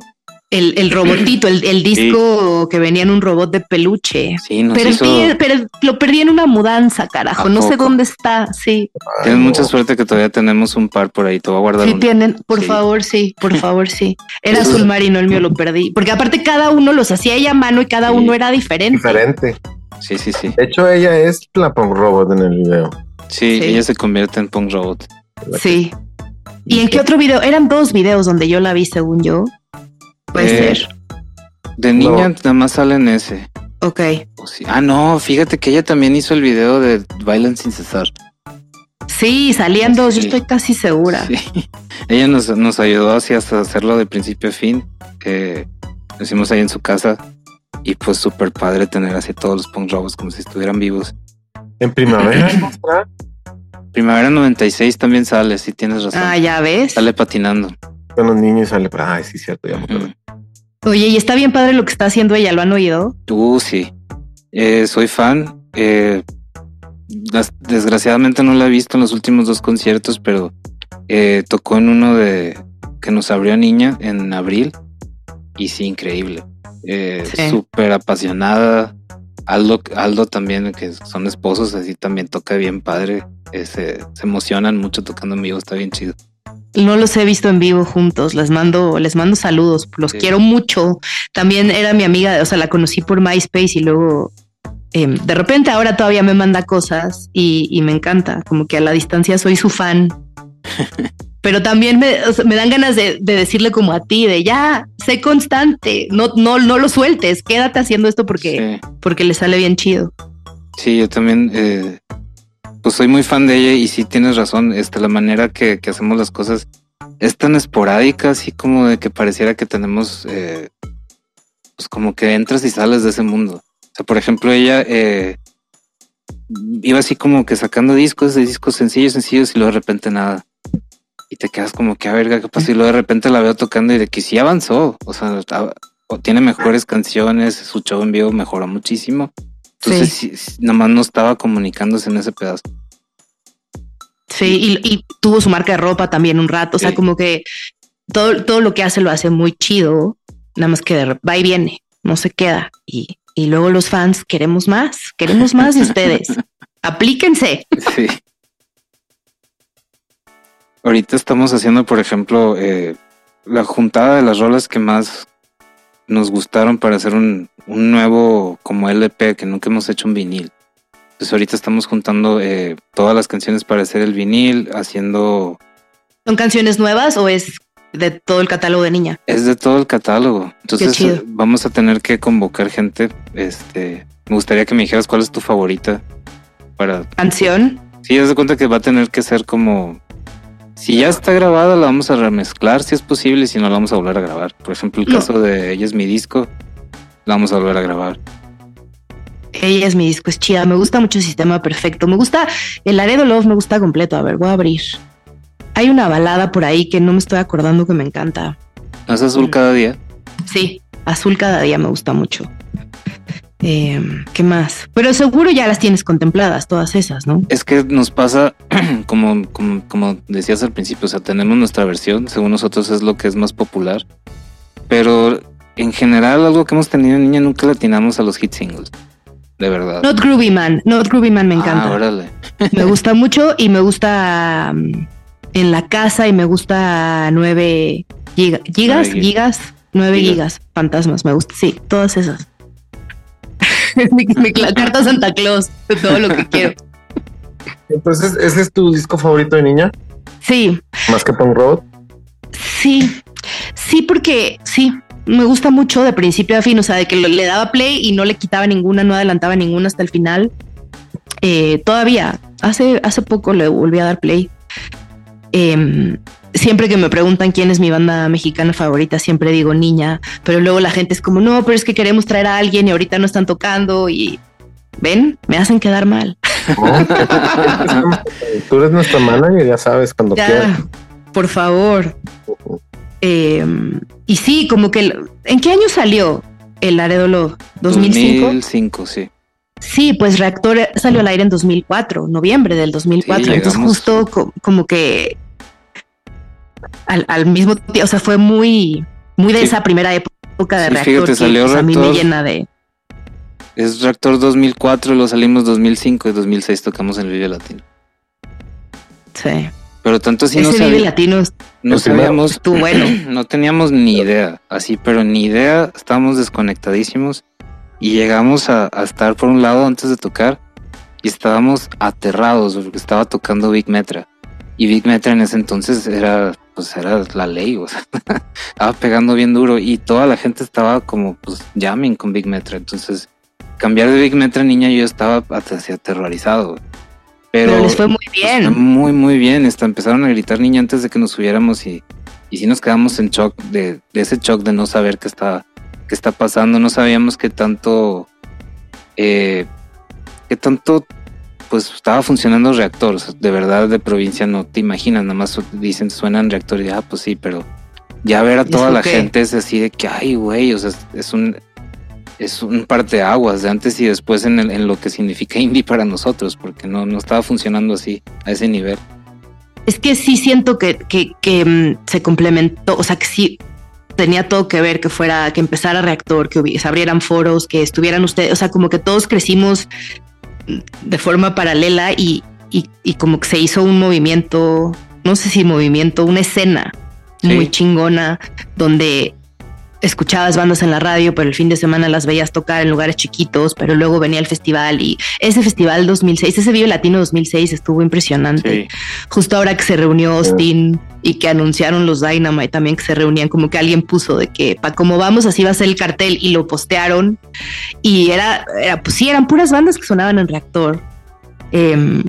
Speaker 2: el, robotito, el, disco que venía en un robot de peluche.
Speaker 3: Sí, nos
Speaker 2: pero, lo perdí en una mudanza, carajo. No sé dónde está. Sí.
Speaker 3: Tienes mucha suerte que todavía tenemos un par por ahí. Te voy a guardar.
Speaker 2: Sí, tienen. Por favor, sí. Por favor, sí. Era azul marino, el mío lo perdí. Porque aparte cada uno los hacía ella a mano y cada uno era diferente.
Speaker 1: Diferente.
Speaker 3: Sí, sí, sí.
Speaker 1: De hecho, ella es la punk robot en el video.
Speaker 3: Sí, ella se convierte en punk robot.
Speaker 2: Sí. ¿Y en qué otro video? Eran dos videos donde yo la vi, según yo. Puede eh, ser.
Speaker 3: De niña nada más sale en ese.
Speaker 2: Ok.
Speaker 3: Ah, no, fíjate que ella también hizo el video de Bailan sin cesar.
Speaker 2: Sí, salían dos, yo estoy casi segura.
Speaker 3: Ella nos, ayudó así hasta hacerlo de principio a fin. Lo hicimos ahí en su casa y pues súper padre tener así todos los punk robots como si estuvieran vivos.
Speaker 1: En primavera.
Speaker 3: Primavera 96 también sale, si tienes razón.
Speaker 2: Ah, ya ves.
Speaker 3: Sale patinando.
Speaker 1: Con los niños sale. Ay, sí, cierto, ya me acuerdo.
Speaker 2: Oye, y está bien padre lo que está haciendo ella, ¿lo han oído?
Speaker 3: Uh, sí. Eh, soy fan. Eh, desgraciadamente no la he visto en los últimos dos conciertos, pero eh, tocó en uno de que nos abrió niña en abril. Y sí, increíble. Eh,
Speaker 2: Sí.
Speaker 3: Súper apasionada. Aldo, Aldo también, que son esposos, así también toca bien padre. Eh, se, se emocionan mucho tocando en vivo, está bien chido.
Speaker 2: No los he visto en vivo juntos. Les mando, les mando saludos. Los
Speaker 3: Sí.
Speaker 2: quiero mucho. También era mi amiga, o sea, la conocí por MySpace y luego em, de repente ahora todavía me manda cosas y, y me encanta. Como que a la distancia soy su fan. Pero también me, o sea, me dan ganas de, de decirle como a ti, de ya, sé constante, no, no, no lo sueltes, quédate haciendo esto porque,
Speaker 3: Sí.
Speaker 2: porque le sale bien chido.
Speaker 3: Sí, yo también, eh, pues soy muy fan de ella y sí tienes razón, este, la manera que, que hacemos las cosas es tan esporádica, así como de que pareciera que tenemos, eh, pues como que entras y sales de ese mundo. O sea, por ejemplo, ella eh, iba así como que sacando discos, de discos sencillos, sencillos y luego de repente nada. Y te quedas como que a verga, ¿qué pasó? Y luego de repente la veo tocando y de que sí avanzó. O sea, o tiene mejores canciones, su show en vivo mejoró muchísimo. Entonces, sí. sí, nada más no estaba comunicándose en ese pedazo.
Speaker 2: Sí, y, y tuvo su marca de ropa también un rato. O sea,
Speaker 3: Sí.
Speaker 2: como que todo, todo lo que hace lo hace muy chido. Nada más que va y viene, no se queda. Y, y luego los fans queremos más, queremos más de ustedes. Aplíquense.
Speaker 3: Sí. Ahorita estamos haciendo, por ejemplo, eh, la juntada de las rolas que más nos gustaron para hacer un, un nuevo como LP que nunca hemos hecho un vinil. Entonces ahorita estamos juntando eh, todas las canciones para hacer el vinil, haciendo...
Speaker 2: ¿Son canciones nuevas o es de todo el catálogo de niña?
Speaker 3: Es de todo el catálogo. Entonces vamos a tener que convocar gente. Este, me gustaría que me dijeras cuál es tu favorita para
Speaker 2: Canción.
Speaker 3: Sí, haz de cuenta que va a tener que ser como. Si ya está grabada, la vamos a remezclar si es posible, y si no, la vamos a volver a grabar. Por ejemplo, el
Speaker 2: No.
Speaker 3: caso de Ella es mi disco, la vamos a volver a grabar.
Speaker 2: Ella es mi disco, es chida. Me gusta mucho Sistema Perfecto. Me gusta el Laredo Love, me gusta completo. A ver, voy a abrir. Hay una balada por ahí que no me estoy acordando que me encanta.
Speaker 3: ¿No es azul
Speaker 2: Mm.
Speaker 3: cada día?
Speaker 2: Sí, Azul cada día me gusta mucho. Eh, ¿Qué más? Pero seguro ya las tienes contempladas, todas esas, ¿no?
Speaker 3: Es que nos pasa, como, como, como decías al principio, o sea, tenemos nuestra versión, según nosotros es lo que es más popular. Pero en general, algo que hemos tenido en niña nunca latinamos a los hit singles. De verdad.
Speaker 2: Not Groovy Man, Not Groovy Man me encanta.
Speaker 3: Ah, órale.
Speaker 2: me gusta mucho y me gusta um, en la casa y me gusta 9 giga- gigas,
Speaker 3: Nueve gig-
Speaker 2: gigas, 9
Speaker 3: gigas.
Speaker 2: gigas, fantasmas, me gusta, sí, todas esas. mi, mi carta Santa Claus, de todo lo que quiero.
Speaker 1: Entonces, ¿ese es tu disco favorito de niña?
Speaker 2: Sí,
Speaker 1: Más que Punk Road.
Speaker 2: sí, sí, porque sí, me gusta mucho de principio a fin, o sea, de que le daba play y no le quitaba ninguna, no adelantaba ninguna hasta el final. Eh, todavía, hace, hace poco le volví a dar play. Em, siempre que me preguntan quién es mi banda mexicana favorita, siempre digo niña, pero luego la gente es como, no, pero es que queremos traer a alguien y ahorita no están tocando y ven, me hacen quedar mal.
Speaker 1: Tú eres nuestra manager, ya sabes, cuando quieras.
Speaker 2: Por favor. Em, y sí, como que, ¿en qué año salió el Laredo Love? ¿2005?
Speaker 3: 2005, sí.
Speaker 2: Sí, pues Reactor salió al aire en 2004, noviembre del 2004.
Speaker 3: Sí,
Speaker 2: Entonces justo co- como que al, al mismo tiempo, o sea, fue muy, muy de
Speaker 3: Sí.
Speaker 2: esa primera época de
Speaker 3: Sí,
Speaker 2: Reactor
Speaker 3: fíjate,
Speaker 2: que
Speaker 3: salió
Speaker 2: pues, a mí me llena de...
Speaker 3: Es Reactor 2004, lo salimos 2005 y 2006 tocamos en el Latino.
Speaker 2: Sí.
Speaker 3: Pero tanto así
Speaker 2: Ese
Speaker 3: no,
Speaker 2: Vive
Speaker 3: sabí-
Speaker 2: Latino
Speaker 3: no sabíamos,
Speaker 2: estuvo bueno.
Speaker 3: no teníamos ni idea, así, pero ni idea, estábamos desconectadísimos y llegamos a, a estar por un lado antes de tocar y estábamos aterrados porque estaba tocando Big Metra y Big Metra en ese entonces era, pues era la ley, o sea, estaba pegando bien duro y toda la gente estaba como, pues, jamming con Big Metra, entonces cambiar de Big Metra niña yo estaba aterrorizado. Pero,
Speaker 2: Pero les fue muy bien.
Speaker 3: muy, muy bien. Hasta empezaron a gritar niña antes de que nos subiéramos y, y sí nos quedamos en shock de, de ese shock de no saber que estaba qué está pasando, no sabíamos qué tanto, eh, qué tanto pues estaba funcionando el reactor. de verdad, de provincia no te imaginas, nada más dicen suenan reactor y ah, pues sí, pero ya ver a toda la gente es así de que, ay, güey, o sea, es un, es un aguas de antes y después en, en lo que significa indie para nosotros, porque no, no estaba funcionando así, a ese nivel.
Speaker 2: Es que sí siento que, que, que mm, se complementó, o sea, que sí tenía todo que ver que fuera, que empezara reactor, que se abrieran foros, que estuvieran ustedes, o sea, como que todos crecimos de forma paralela y, y, como que se hizo un movimiento, no sé si movimiento, una escena muy chingona donde escuchabas bandas en la radio, pero el fin de semana las veías tocar en lugares chiquitos, pero luego venía el festival y ese festival 2006, ese Vive Latino 2006 estuvo impresionante. Justo ahora que se reunió Austin y que anunciaron los Dynamite también que se reunían, como que alguien puso de que para cómo vamos así va a ser el cartel y lo postearon y era, era pues sí, eran puras bandas que sonaban en reactor. Em,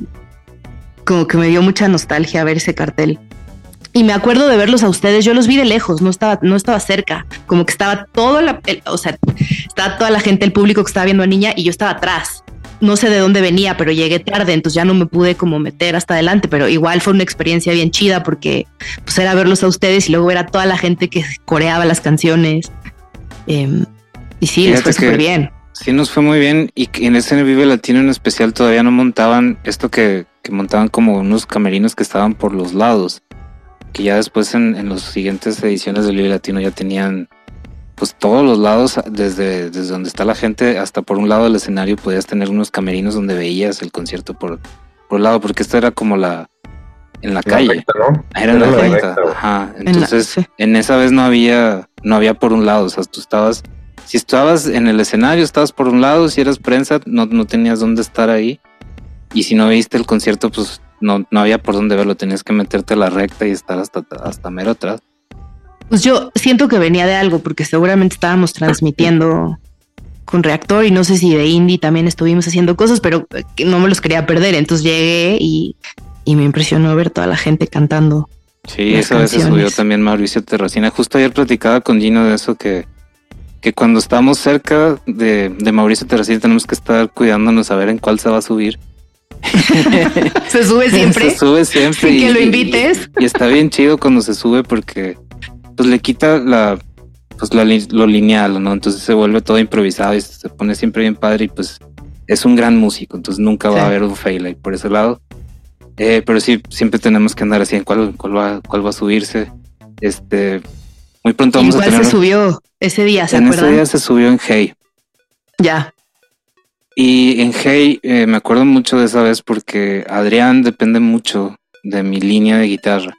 Speaker 2: como que me dio mucha nostalgia ver ese cartel. Y me acuerdo de verlos a ustedes, yo los vi de lejos, no estaba, no estaba cerca, como que estaba todo la, o sea, estaba toda la gente, el público que estaba viendo a niña y yo estaba atrás. No sé de dónde venía, pero llegué tarde, entonces ya no me pude como meter hasta adelante, pero igual fue una experiencia bien chida porque pues era verlos a ustedes y luego ver a toda la gente que coreaba las canciones. Em, y sí, les fue súper bien.
Speaker 3: Sí, nos fue muy bien y en ese Vive Latino en especial todavía no montaban esto que, que montaban como unos camerinos que estaban por los lados que ya después en, en las siguientes ediciones del Vive Latino ya tenían pues todos los lados, desde, desde donde está la gente hasta por un lado del escenario podías tener unos camerinos donde veías el concierto por, por un lado, porque esto era como la en la, calle. Era en la, recta. Ajá. Entonces, en, esa vez no había, no había por un lado. O sea, tú estabas, si estabas en el escenario, estabas por un lado, si eras prensa, no, no tenías dónde estar ahí. Y si no viste el concierto, pues no, no había por dónde verlo, tenías que meterte a la recta y estar hasta, hasta mero atrás.
Speaker 2: Pues yo siento que venía de algo, porque seguramente estábamos transmitiendo con reactor y no sé si de indie también estuvimos haciendo cosas, pero no me los quería perder. Entonces llegué y, me impresionó ver toda la gente cantando.
Speaker 3: Sí, esa vez se subió también Mauricio Terracina. Justo ayer platicaba con Gino de eso que, que cuando estamos cerca de, de Mauricio Terracina tenemos que estar cuidándonos a ver en cuál se va a subir
Speaker 2: se sube siempre.
Speaker 3: Se sube siempre.
Speaker 2: Y, que lo invites.
Speaker 3: Y, está bien chido cuando se sube porque pues le quita la pues lo lineal, ¿no? Entonces se vuelve todo improvisado y se pone siempre bien padre y pues es un gran músico, entonces nunca va a haber un fail ahí por ese lado. Eh, pero sí, siempre tenemos que andar así en cuál, cuál, va, cuál va a subirse. Este, muy pronto vamos a tener.
Speaker 2: se subió ese día? ¿se
Speaker 3: en ese día se subió en Hey.
Speaker 2: Ya.
Speaker 3: Y en Hey eh, me acuerdo mucho de esa vez porque Adrián depende mucho de mi línea de guitarra.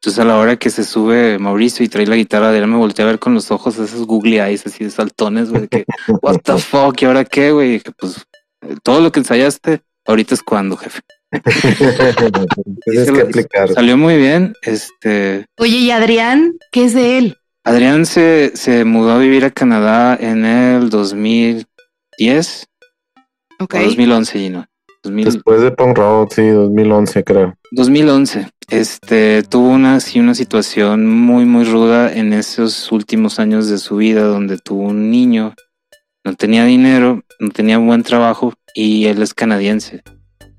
Speaker 3: Entonces a la hora que se sube Mauricio y trae la guitarra, Adrián me volteé a ver con los ojos esos googly eyes así de saltones, güey, que what the fuck, ¿y ahora qué, güey? Que pues todo lo que ensayaste, ahorita es cuando, jefe.
Speaker 1: Tienes que aplicar.
Speaker 3: Salió muy bien. Este.
Speaker 2: Oye, ¿y Adrián? ¿Qué es de él?
Speaker 3: Adrián se, se mudó a vivir a Canadá en el 2010 2011, Gino.
Speaker 1: Después de Punk Road, sí, 2011 creo.
Speaker 3: 2011. Este, tuvo una, sí, una situación muy, muy ruda en esos últimos años de su vida donde tuvo un niño, no tenía dinero, no tenía buen trabajo y él es canadiense.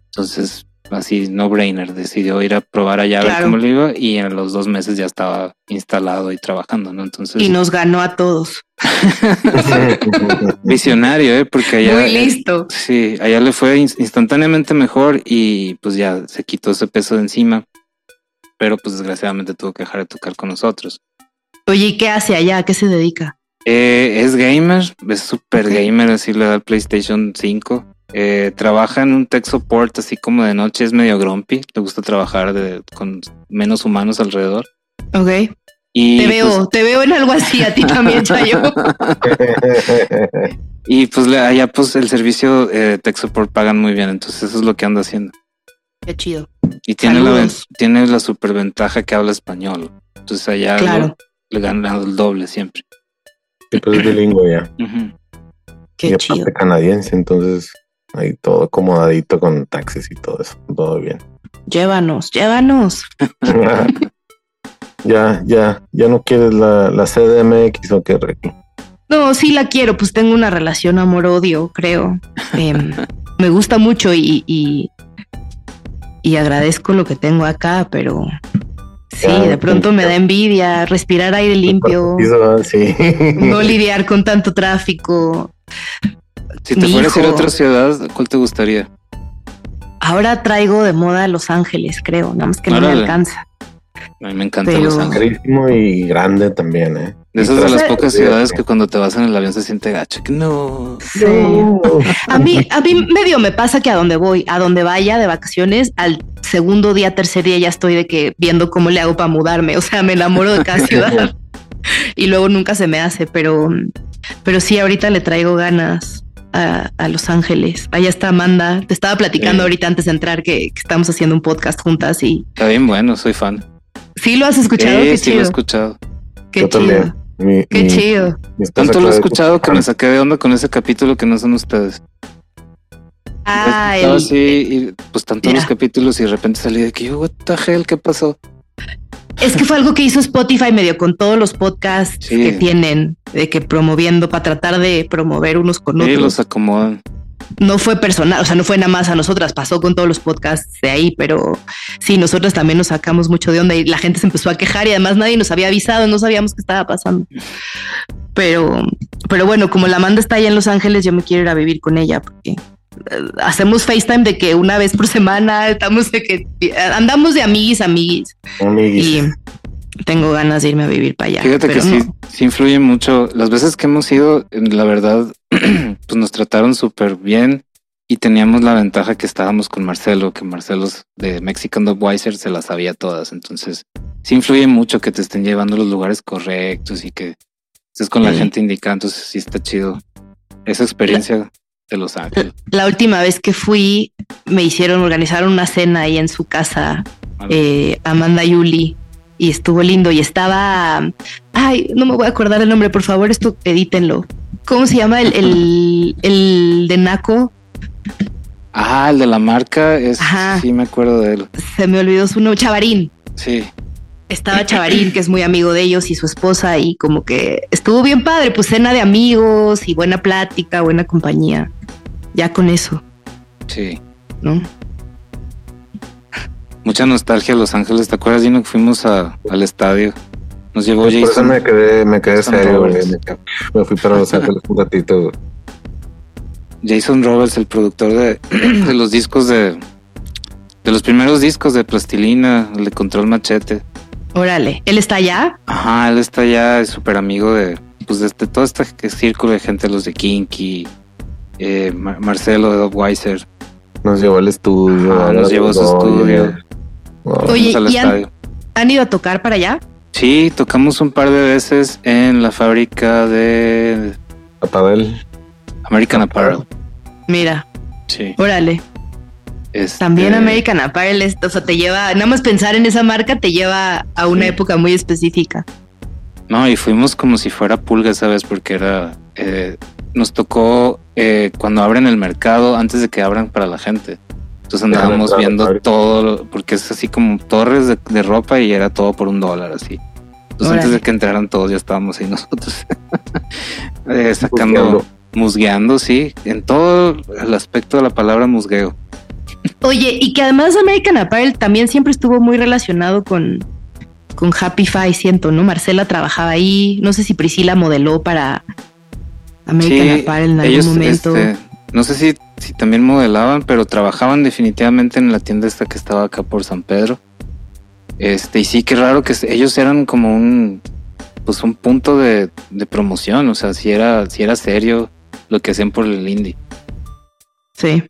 Speaker 3: Entonces, así no brainer, decidió ir a probar allá a ver cómo le iba y en los dos meses ya estaba instalado y trabajando, ¿no? Entonces.
Speaker 2: Y nos ganó a todos.
Speaker 3: Visionario, ¿eh? Porque allá.
Speaker 2: Muy listo.
Speaker 3: Sí, allá le fue instantáneamente mejor y pues ya se quitó ese peso de encima. Pero pues desgraciadamente tuvo que dejar de tocar con nosotros.
Speaker 2: Oye, ¿y qué hace allá? ¿A qué se dedica?
Speaker 3: Eh, es gamer, es super gamer, así le da el PlayStation 5 eh, trabaja en un tech support así como de noche, es medio grumpy, le gusta trabajar con menos humanos alrededor.
Speaker 2: Ok. Y te veo, pues, te veo en algo así, a ti también, Chayo.
Speaker 3: y pues allá pues el servicio eh, tech support pagan muy bien, entonces eso es lo que anda haciendo.
Speaker 2: Qué chido.
Speaker 3: Y tiene la, tiene la superventaja que habla español. Entonces allá le gana el doble siempre.
Speaker 1: Y pues es bilingüe ya.
Speaker 2: Qué y chido.
Speaker 1: canadiense, entonces Ahí todo acomodadito con taxis y todo eso. Todo bien.
Speaker 2: Llévanos, llévanos.
Speaker 1: ya, ya, ya no quieres la, la CDMX o qué, Ricky.
Speaker 2: No, sí la quiero, pues tengo una relación amor-odio, creo. Em, me gusta mucho y, y, y agradezco lo que tengo acá, pero Sí, de pronto me da envidia respirar aire limpio,
Speaker 1: Sí.
Speaker 2: no lidiar con tanto tráfico.
Speaker 3: Si te fueras a ir a otra ciudad, ¿cuál te gustaría?
Speaker 2: Ahora traigo de moda Los Ángeles, creo, nada más que no me alcanza.
Speaker 3: A mí me encanta
Speaker 2: Pero-
Speaker 3: Los Ángeles.
Speaker 1: Carísimo y grande también, ¿eh?
Speaker 3: De esas de las pocas ciudades que cuando te vas en el avión se siente gacho. Que no.
Speaker 2: Sí. A mí, a mí medio me pasa que a donde voy, a donde vaya de vacaciones, al segundo día, tercer día ya estoy de que viendo cómo le hago para mudarme. O sea, me enamoro de cada ciudad y luego nunca se me hace, pero, pero sí, ahorita le traigo ganas a, a Los Ángeles. Allá está Amanda. Te estaba platicando
Speaker 3: Sí.
Speaker 2: ahorita antes de entrar que, que estamos haciendo un podcast juntas y
Speaker 3: Está bien bueno, soy fan.
Speaker 2: sí lo has escuchado.
Speaker 3: Sí,
Speaker 2: Qué
Speaker 3: sí lo he escuchado.
Speaker 2: Qué
Speaker 1: Yo
Speaker 2: chido.
Speaker 1: también. Mi-
Speaker 2: Qué
Speaker 1: mi-
Speaker 2: chido.
Speaker 1: mi
Speaker 3: Tanto lo he escuchado que me saqué de onda con ese capítulo que no son ustedes.
Speaker 2: Ah, el-
Speaker 3: así y pues tantos
Speaker 2: Ya.
Speaker 3: los capítulos y de repente salí de que yo, what the hell, ¿qué pasó?
Speaker 2: Es que fue algo que hizo Spotify medio con todos los podcasts
Speaker 3: Sí.
Speaker 2: que tienen, de que promoviendo para tratar de promover unos con
Speaker 3: Sí,
Speaker 2: otros.
Speaker 3: los acomodan.
Speaker 2: No fue personal, o sea, no fue nada más a nosotras, pasó con todos los podcasts de ahí, pero sí, nosotros también nos sacamos mucho de onda y la gente se empezó a quejar y además nadie nos había avisado, no sabíamos qué estaba pasando. Pero, pero bueno, como la Amanda está allá en Los Ángeles, yo me quiero ir a vivir con ella porque hacemos FaceTime de que una vez por semana estamos de que andamos de amiguis, amiguis
Speaker 1: amiguis.
Speaker 2: y tengo ganas de irme a vivir para allá.
Speaker 3: Fíjate que sí, sí influye mucho. Las veces que hemos ido, la verdad, pues nos trataron súper bien y teníamos la ventaja que estábamos con Marcelo, que Marcelo de Mexican Dogweiser se las sabía todas. Entonces, sí influye mucho que te estén llevando a los lugares correctos y que estés con la gente indicada. Entonces, sí está chido esa experiencia de Los Ángeles.
Speaker 2: La última vez que fui, me hicieron organizar una cena ahí en su casa, eh, Amanda Yuli, y estuvo lindo. Y estaba, ay, no me voy a acordar el nombre, por favor, esto edítenlo. ¿Cómo se llama el, el, el de Naco?
Speaker 3: Ah, el de la marca, es,
Speaker 2: Ajá.
Speaker 3: sí me acuerdo de él.
Speaker 2: Se me olvidó su nombre, Chavarín.
Speaker 3: Sí,
Speaker 2: Estaba Chavarín, que es muy amigo de ellos y su esposa, y como que estuvo bien padre, pues cena de amigos y buena plática, buena compañía. Ya con eso,
Speaker 3: sí.
Speaker 2: ¿no?
Speaker 3: Mucha nostalgia a Los Ángeles. ¿Te acuerdas, Dino, que fuimos a- al estadio? Nos llevó
Speaker 1: Por eso
Speaker 3: Jason.
Speaker 1: me quedé, me quedé
Speaker 3: Jason
Speaker 1: serio, güey. Me, me fui para Los Ángeles un ratito. güey.
Speaker 3: Jason Roberts, el productor de, de los discos de. De los primeros discos de Plastilina, el de Control Machete.
Speaker 2: Órale, ¿él está allá?
Speaker 3: Ajá, él está ya, es súper amigo de. Pues de este, todo este círculo de gente, los de Kinky, eh, Mar- Marcelo de.
Speaker 1: Nos llevó al estudio.
Speaker 3: Ajá,
Speaker 1: a
Speaker 3: nos llevó a su estudio.
Speaker 1: Wow.
Speaker 2: Oye,
Speaker 3: Fuimos al
Speaker 2: ¿y han-
Speaker 3: estadio.
Speaker 2: ¿Han ido a tocar para allá?
Speaker 3: Sí, tocamos un par de veces en la fábrica de
Speaker 1: A Pavel.
Speaker 3: American Apparel.
Speaker 2: Mira,
Speaker 3: Sí.
Speaker 2: órale.
Speaker 3: Este,
Speaker 2: También American Apparel, es- o sea, te lleva, nada más pensar en esa marca te lleva a una
Speaker 3: Sí.
Speaker 2: época muy específica.
Speaker 3: No, y fuimos como si fuera pulga, ¿sabes? Porque era. eh, nos tocó eh, cuando abren el mercado, antes de que abran para la gente. Entonces andábamos viendo
Speaker 1: fábrica.
Speaker 3: todo, porque es así como torres de, de ropa y era todo por un dólar, así. Entonces antes de que entraran todos, ya estábamos ahí nosotros. eh, sacando,
Speaker 1: Musgueando.
Speaker 3: musgueando, sí. En todo el aspecto de la palabra musgueo.
Speaker 2: Oye, y que además American Apparel también siempre estuvo muy relacionado con, con Happy Fi, siento, ¿no? Marcela trabajaba ahí, no sé si Priscila modeló para American
Speaker 3: Sí,
Speaker 2: Apparel en algún
Speaker 3: ellos,
Speaker 2: momento.
Speaker 3: este, no sé si, si también modelaban, pero trabajaban definitivamente en la tienda esta que estaba acá por San Pedro. Este, y sí, qué raro que ellos eran como un, pues un punto de, de promoción, o sea, si era, si era serio lo que hacían por el indie.
Speaker 2: Sí.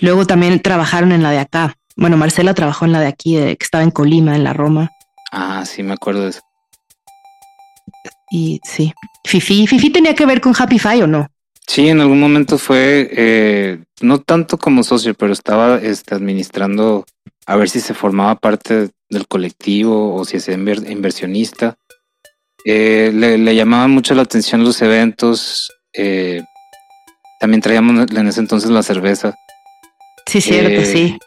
Speaker 2: Luego también trabajaron en la de acá. Bueno, Marcela trabajó en la de aquí, de, que estaba en Colima, en la Roma.
Speaker 3: Ah, sí, me acuerdo de eso.
Speaker 2: Y sí. Fifi, Fifi tenía que ver con Happy Fi o no?
Speaker 3: Sí, en algún momento fue, eh, no tanto como socio, pero estaba este, administrando a ver si se formaba parte del colectivo o si inver- inversionista. Eh, le, le llamaban mucho la atención los eventos. eh, también traíamos en ese entonces la cerveza
Speaker 2: Sí, cierto,
Speaker 3: Eh,
Speaker 2: sí.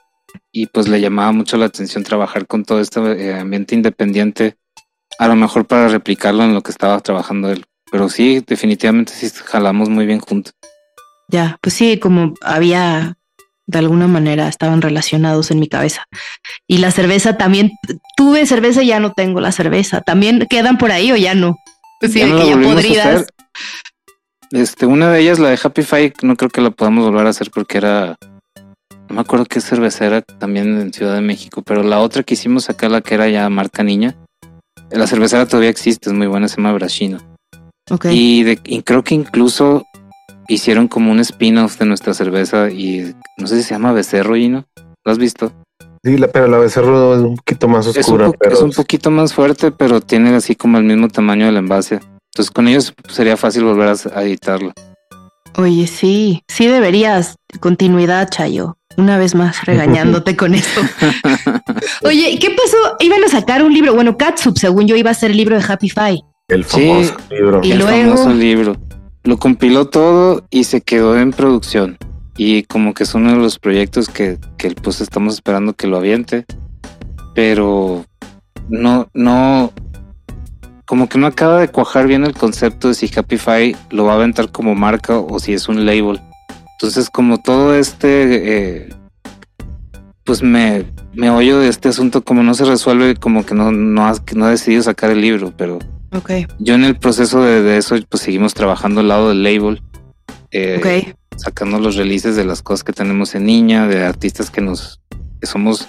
Speaker 3: y pues le llamaba mucho la atención trabajar con todo este eh, ambiente independiente, a lo mejor para replicarlo en lo que estaba trabajando él. Pero sí, definitivamente sí jalamos muy bien juntos.
Speaker 2: Ya, pues sí, como había de alguna manera estaban relacionados en mi cabeza. Y la cerveza también, tuve cerveza y ya no tengo la cerveza. ¿También quedan por ahí o ya no?
Speaker 3: Pues sí, ya que ya podridas. Este, una de ellas, la de Happy Five, no creo que la podamos volver a hacer porque era, no me acuerdo qué cervecera también en Ciudad de México, pero la otra que hicimos acá, la que era ya marca niña, la cervecera todavía existe, es muy buena, se llama Brashino. Okay. Y, de, y creo que incluso hicieron como un spin-off de nuestra cerveza y no sé si se llama Becerro, y ¿no? ¿Lo has visto?
Speaker 1: Sí, pero la Becerro es un poquito más oscura.
Speaker 3: Es un,
Speaker 1: pero...
Speaker 3: es un poquito más fuerte, pero tiene así como el mismo tamaño del envase. Entonces con ellos sería fácil volver a, editarlo.
Speaker 2: Oye, sí, sí deberías. Continuidad, Chayo. Una vez más regañándote con esto. Oye, ¿qué pasó? Iban a sacar un libro. Bueno, Catsup, según yo, iba a ser el libro de Happy Five.
Speaker 1: El famoso libro.
Speaker 3: Y el famoso libro. Lo compiló todo y se quedó en producción. Y como que es uno de los proyectos que, que pues estamos esperando que lo aviente. Pero no, no, como que no acaba de cuajar bien el concepto de si Happify lo va a aventar como marca o si es un label. Entonces, como todo este, eh, pues me, me oyo de este asunto, como no se resuelve, como que no, no, ha, no decidido sacar el libro, pero
Speaker 2: okay.
Speaker 3: yo en el proceso de, eso, pues seguimos trabajando al lado del label.
Speaker 2: Eh,
Speaker 3: sacando los releases de las cosas que tenemos en niña, de artistas que nos, que somos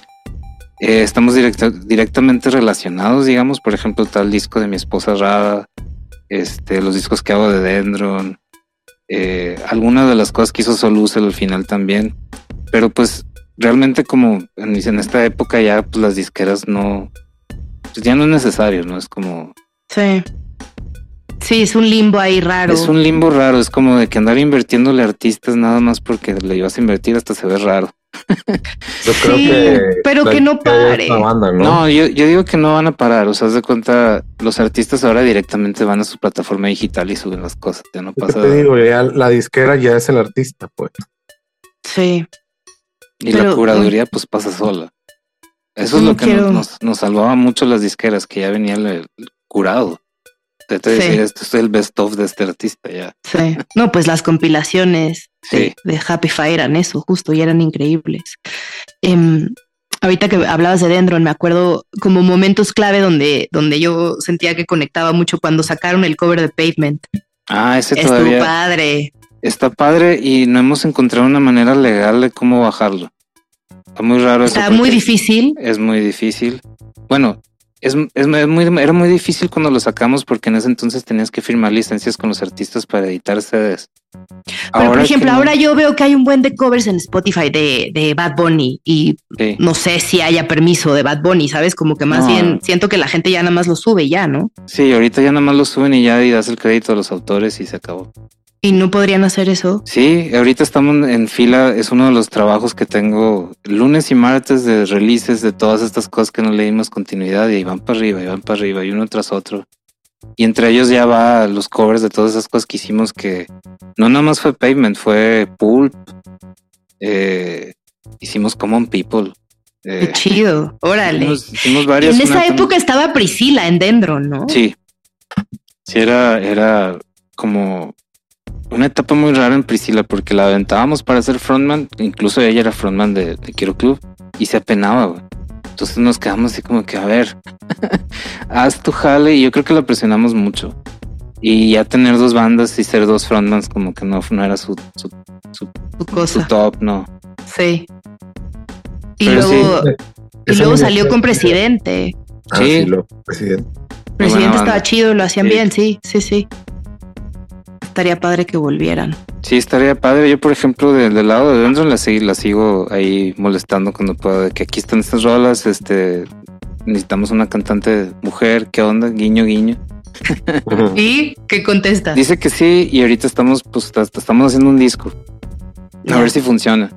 Speaker 3: eh, estamos directamente relacionados, digamos, por ejemplo, tal disco de mi esposa Rada, este, los discos que hago de Dendron, eh, algunas de las cosas que hizo Solucel al final también, pero pues realmente como en, en esta época ya pues las disqueras no, pues ya no es necesario, ¿no? Es como...
Speaker 2: Sí. Sí, es un limbo ahí raro.
Speaker 3: Es un limbo raro, es como de que andar invirtiéndole artistas nada más porque le ibas a invertir hasta se ve raro.
Speaker 1: Yo creo que.
Speaker 2: Pero que no pare.
Speaker 3: ¿no? yo, digo que no van a parar. O sea, haz de cuenta, los artistas ahora directamente van a su plataforma digital y suben las cosas. Ya no pasa.
Speaker 1: Te digo, ya la disquera ya es el artista, pues.
Speaker 2: Sí.
Speaker 3: Y la curaduría, pues pasa sola. Eso es lo que nos, nos, salvaba mucho las disqueras, que ya venía el curado te decir, esto es el best of de este artista ya.
Speaker 2: Sí. No, pues las compilaciones de, Happy Fire eran eso, justo, y eran increíbles. Em, ahorita que hablabas de Dendron, me acuerdo como momentos clave donde, donde yo sentía que conectaba mucho cuando sacaron el cover de Pavement.
Speaker 3: Ah, ese todavía.
Speaker 2: Está padre.
Speaker 3: Está padre y no hemos encontrado una manera legal de cómo bajarlo. Está muy raro.
Speaker 2: Está muy difícil.
Speaker 3: Es muy difícil. Bueno, es, es, muy, era muy difícil cuando lo sacamos porque en ese entonces tenías que firmar licencias con los artistas para editar CDs.
Speaker 2: Pero por ejemplo, ahora yo veo que hay un buen de covers en Spotify de, de Bad Bunny y no sé si haya permiso de Bad Bunny, ¿sabes? Como que más bien siento que la gente ya nada más lo sube ya, ¿no?
Speaker 3: Sí, ahorita ya nada más lo suben y ya y das el crédito a los autores y se acabó.
Speaker 2: ¿Y no podrían hacer eso?
Speaker 3: Sí, ahorita estamos en fila, es uno de los trabajos que tengo lunes y martes de releases de todas estas cosas que no le dimos continuidad y van para arriba y van para arriba y uno tras otro. Y entre ellos ya va los covers de todas esas cosas que hicimos que no nada más fue Pavement, fue Pulp, eh, hicimos Common People.
Speaker 2: Eh, Qué chido, órale.
Speaker 3: Hicimos, varias.
Speaker 2: En esa época estaba Priscila en Dendron, ¿no?
Speaker 3: Sí. Sí, era, era como una etapa muy rara en Priscila porque la aventábamos para ser frontman, incluso ella era frontman de, de Quiero Club y se apenaba, güey. Entonces nos quedamos así como que, a ver, haz tu jale y yo creo que la presionamos mucho. Y ya tener dos bandas y ser dos frontmans como que no, no era su, su,
Speaker 2: cosa.
Speaker 3: top, no.
Speaker 2: Sí. Y luego, y luego salió con Presidente.
Speaker 1: Ah, sí, lo, Presidente.
Speaker 2: Presidente estaba chido, lo hacían bien, sí, sí, sí estaría padre que volvieran.
Speaker 3: Sí, estaría padre. Yo, por ejemplo, del, lado de dentro la, la sigo ahí molestando cuando puedo. que aquí están estas rolas, este, necesitamos una cantante mujer, ¿qué onda? Guiño, guiño.
Speaker 2: ¿Y qué contesta?
Speaker 3: Dice que sí, y ahorita estamos, pues, estamos haciendo un disco. A ver si funciona.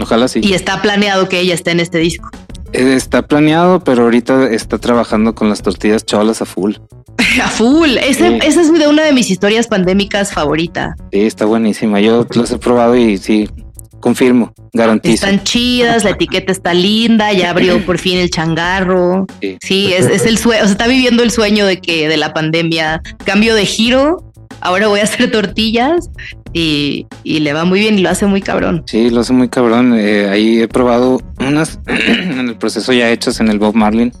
Speaker 3: Ojalá sí.
Speaker 2: Y está planeado que ella esté en este disco.
Speaker 3: Eh, está planeado, pero ahorita está trabajando con las tortillas cholas a full.
Speaker 2: A full. Esa es de una de mis historias pandémicas favorita.
Speaker 3: Sí, está buenísima. Yo los he probado y sí, confirmo, garantizo.
Speaker 2: Están chidas, la etiqueta está linda, ya abrió por fin el changarro. Sí, es, el sueño, o sea, está viviendo el sueño de que de la pandemia, cambio de giro ahora voy a hacer tortillas y, le va muy bien y lo hace muy cabrón.
Speaker 3: Sí, lo hace muy cabrón. Eh, ahí he probado unas en el proceso ya hechas en el Bob Marlin.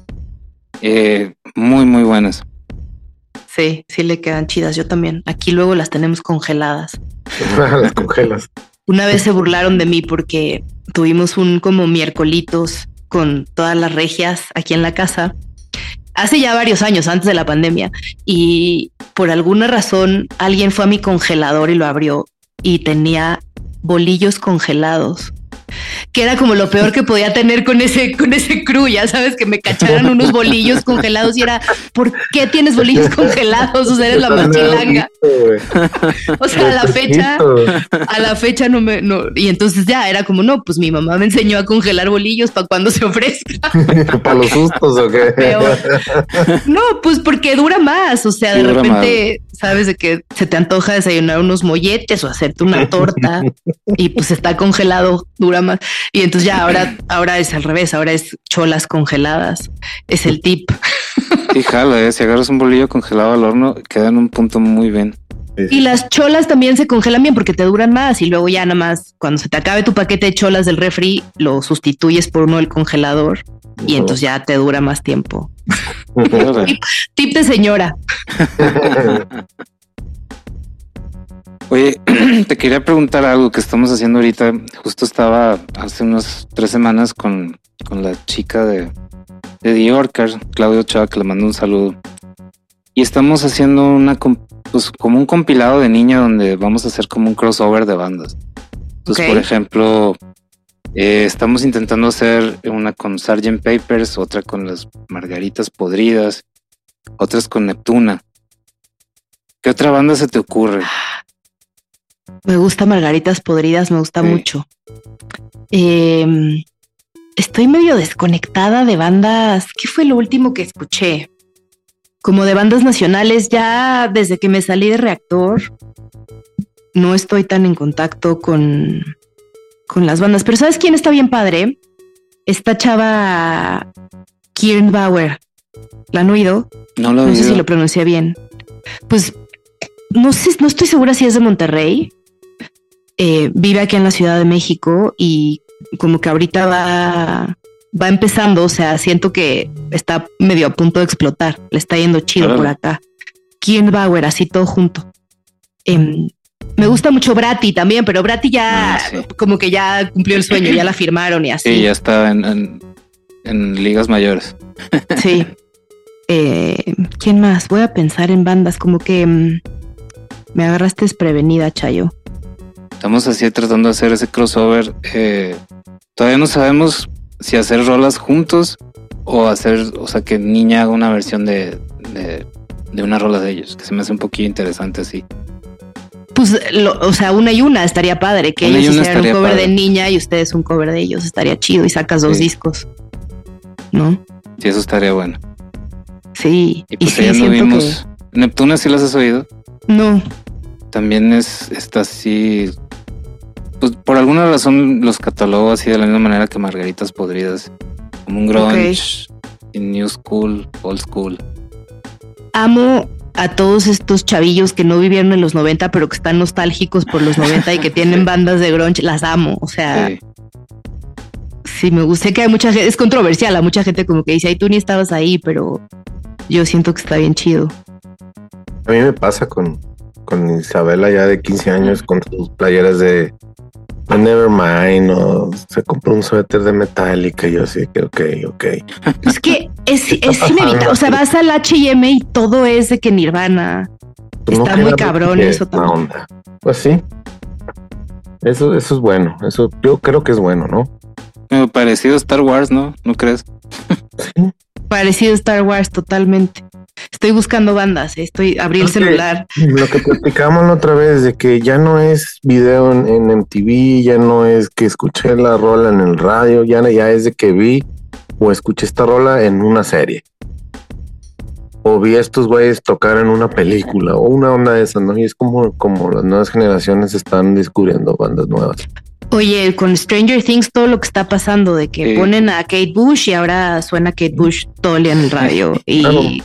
Speaker 3: Eh, muy, muy buenas.
Speaker 2: Sí, sí le quedan chidas. Yo también. Aquí luego las tenemos congeladas.
Speaker 1: las congelas.
Speaker 2: Una vez se burlaron de mí porque tuvimos un como miércolitos con todas las regias aquí en la casa hace ya varios años antes de la pandemia y por alguna razón alguien fue a mi congelador y lo abrió y tenía bolillos congelados que era como lo peor que podía tener con ese, con ese crew, ya sabes, que me cacharan unos bolillos congelados y era, ¿por qué tienes bolillos congelados? O sea, eres la machilanga. O sea, a la fecha, a la fecha no me, no, y entonces ya era como, no, pues mi mamá me enseñó a congelar bolillos para cuando se ofrezca.
Speaker 1: ¿Para los sustos o qué?
Speaker 2: No, pues porque dura más, o sea, de repente, sabes, de que se te antoja desayunar unos molletes o hacerte una torta y pues está congelado, dura más. Y entonces ya ahora, ahora es al revés, ahora es cholas congeladas. Es el tip.
Speaker 3: Y jala, ¿eh? si agarras un bolillo congelado al horno, queda en un punto muy bien.
Speaker 2: Y las cholas también se congelan bien porque te duran más y luego ya nada más cuando se te acabe tu paquete de cholas del refri lo sustituyes por uno del congelador y entonces ya te dura más tiempo. tip, tip de señora.
Speaker 3: Oye, te quería preguntar algo que estamos haciendo ahorita. Justo estaba hace unas tres semanas con, la chica de, de The Orcar, Claudio Chava, que le mando un saludo. Y estamos haciendo una pues, como un compilado de niña donde vamos a hacer como un crossover de bandas. Entonces, por ejemplo, eh, estamos intentando hacer una con Sgt. Papers, otra con las Margaritas Podridas, otras con Neptuna. ¿Qué otra banda se te ocurre?
Speaker 2: Me gusta Margaritas Podridas, me gusta mucho. Em, estoy medio desconectada de bandas. ¿Qué fue lo último que escuché? Como de bandas nacionales, ya desde que me salí de reactor, no estoy tan en contacto con, con las bandas. Pero ¿sabes quién está bien padre? Esta chava Kieran Bauer. ¿La han oído?
Speaker 3: No lo
Speaker 2: No sé si lo pronuncié bien. Pues no sé, no estoy segura si es de Monterrey. Eh, vive aquí en la Ciudad de México y como que ahorita va, va empezando, o sea, siento que está medio a punto de explotar, le está yendo chido por acá. Kian Bauer, así todo junto. Em, me gusta mucho Brati también, pero Brati ya ah, como que ya cumplió el sueño, ya la firmaron y así.
Speaker 3: Sí, ya está en, ligas mayores.
Speaker 2: sí. Eh, ¿Quién más? Voy a pensar en bandas como que em, me agarraste desprevenida, Chayo.
Speaker 3: Estamos así tratando de hacer ese crossover. Eh, todavía no sabemos si hacer rolas juntos o hacer, o sea, que niña haga una versión de, de, una rola de ellos, que se me hace un poquito interesante así.
Speaker 2: Pues, o sea, una y una estaría padre, que ellos hicieran un cover de niña y ustedes un cover de ellos, estaría chido y sacas dos discos, ¿no?
Speaker 3: Sí, eso estaría bueno.
Speaker 2: Sí,
Speaker 3: y pues ya no vimos. Neptuna, ¿sí las has oído?
Speaker 2: No.
Speaker 3: También es, está así, pues por alguna razón los catalogo así de la misma manera que Margaritas Podridas, como un grunge, new school, old school.
Speaker 2: Amo a todos estos chavillos que no vivieron en los 90, pero que están nostálgicos por los 90 y que tienen bandas de grunge, las amo, o sea... Sí. me gusta que hay mucha gente, es controversial, a mucha gente como que dice, ay, tú ni estabas ahí, pero yo siento que está bien chido.
Speaker 1: A mí me pasa con, con Isabela ya de 15 años con sus playeras de Nevermind o se compró un suéter de Metallica y yo así que ok, ok.
Speaker 2: Es que es, es inevitable. O sea, vas al H&M y todo es de que Nirvana. Pues Está muy cabrón eso también.
Speaker 1: Pues sí. Eso, eso es bueno. Eso yo creo que es bueno, ¿no?
Speaker 3: parecido a Star Wars, ¿no? ¿No crees?
Speaker 1: Sí.
Speaker 2: Parecido a Star Wars, totalmente. Estoy buscando bandas, estoy abrí el celular.
Speaker 1: Lo que platicamos la otra vez de que ya no es video en, MTV, ya no es que escuché la rola en el radio, ya, ya es de que vi o escuché esta rola en una serie. O vi a estos güeyes tocar en una película o una onda de esas, ¿no? Y es como, como las nuevas generaciones están descubriendo bandas nuevas.
Speaker 2: Oye, con Stranger Things todo lo que está pasando de que ponen a Kate Bush y ahora suena Kate Bush todo el día en el radio y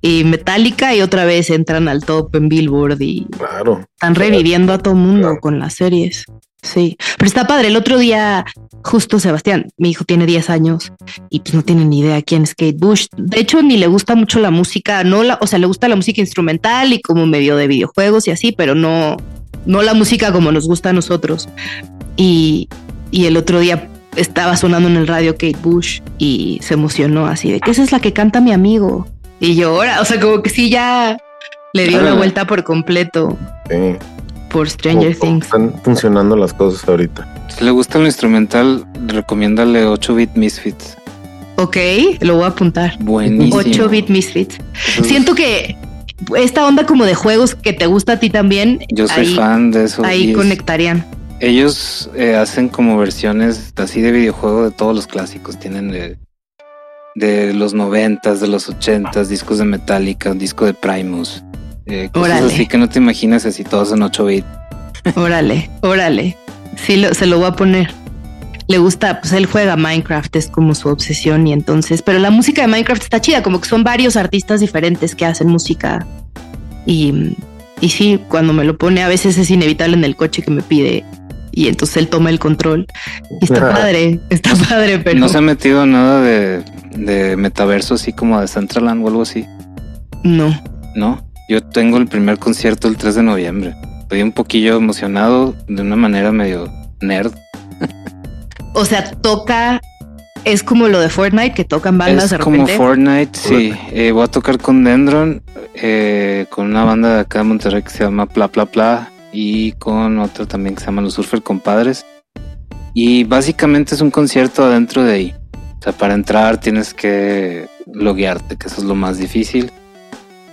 Speaker 2: y Metallica y otra vez entran al top en Billboard y
Speaker 1: Claro.
Speaker 2: están reviviendo a todo mundo
Speaker 1: Claro.
Speaker 2: con las series. Sí, pero está padre. El otro día, justo Sebastián, mi hijo tiene 10 años y pues no tiene ni idea quién es Kate Bush. De hecho, ni le gusta mucho la música, no la, o sea, le gusta la música instrumental y como medio de videojuegos y así, pero no, no la música como nos gusta a nosotros. Y, y el otro día estaba sonando en el radio Kate Bush y se emocionó así de que esa es la que canta mi amigo. Y yo ahora, o sea, como que sí ya le dio la
Speaker 3: Ah.
Speaker 2: vuelta por completo
Speaker 1: Sí.
Speaker 2: por Stranger
Speaker 1: Como- como
Speaker 2: Things.
Speaker 1: Están funcionando las cosas ahorita.
Speaker 3: Si le gusta lo instrumental, recomiéndale 8-bit Misfits.
Speaker 2: Ok, lo voy a apuntar.
Speaker 3: Buenísimo.
Speaker 2: 8-bit Misfits. Siento que esta onda como de juegos que te gusta a ti también,
Speaker 3: Yo soy
Speaker 2: ahí,
Speaker 3: fan de eso.
Speaker 2: ahí conectarían.
Speaker 3: ellos eh, hacen como versiones así de videojuego de todos los clásicos. Tienen de, de los noventas, de los ochentas, discos de Metallica, un disco de Primus. Eh, cosas
Speaker 2: Órale.
Speaker 3: así que no te imaginas así todos en 8 bit.
Speaker 2: Órale, órale. Sí, lo- se lo voy a poner. Le gusta, pues él juega Minecraft, es como su obsesión y entonces, pero la música de Minecraft está chida, como que son varios artistas diferentes que hacen música y, y sí, cuando me lo pone a veces es inevitable en el coche que me pide y entonces él toma el control y está padre, está padre, pero
Speaker 3: No se ha metido nada de, de metaverso así como de Centraland o algo así.
Speaker 2: no.
Speaker 3: No, yo tengo el primer concierto el 3 de noviembre. Estoy un poquillo emocionado de una manera medio nerd.
Speaker 2: O sea, toca, es como lo de Fortnite que tocan bandas
Speaker 3: es
Speaker 2: de
Speaker 3: como
Speaker 2: repente.
Speaker 3: Fortnite, sí. Eh, voy a tocar con Dendron, eh, con una banda de acá de Monterrey que se llama Pla Pla Pla y con otra también que se llama Los Surfer Compadres. Y básicamente es un concierto adentro de ahí. O sea, para entrar tienes que loguearte, que eso es lo más difícil.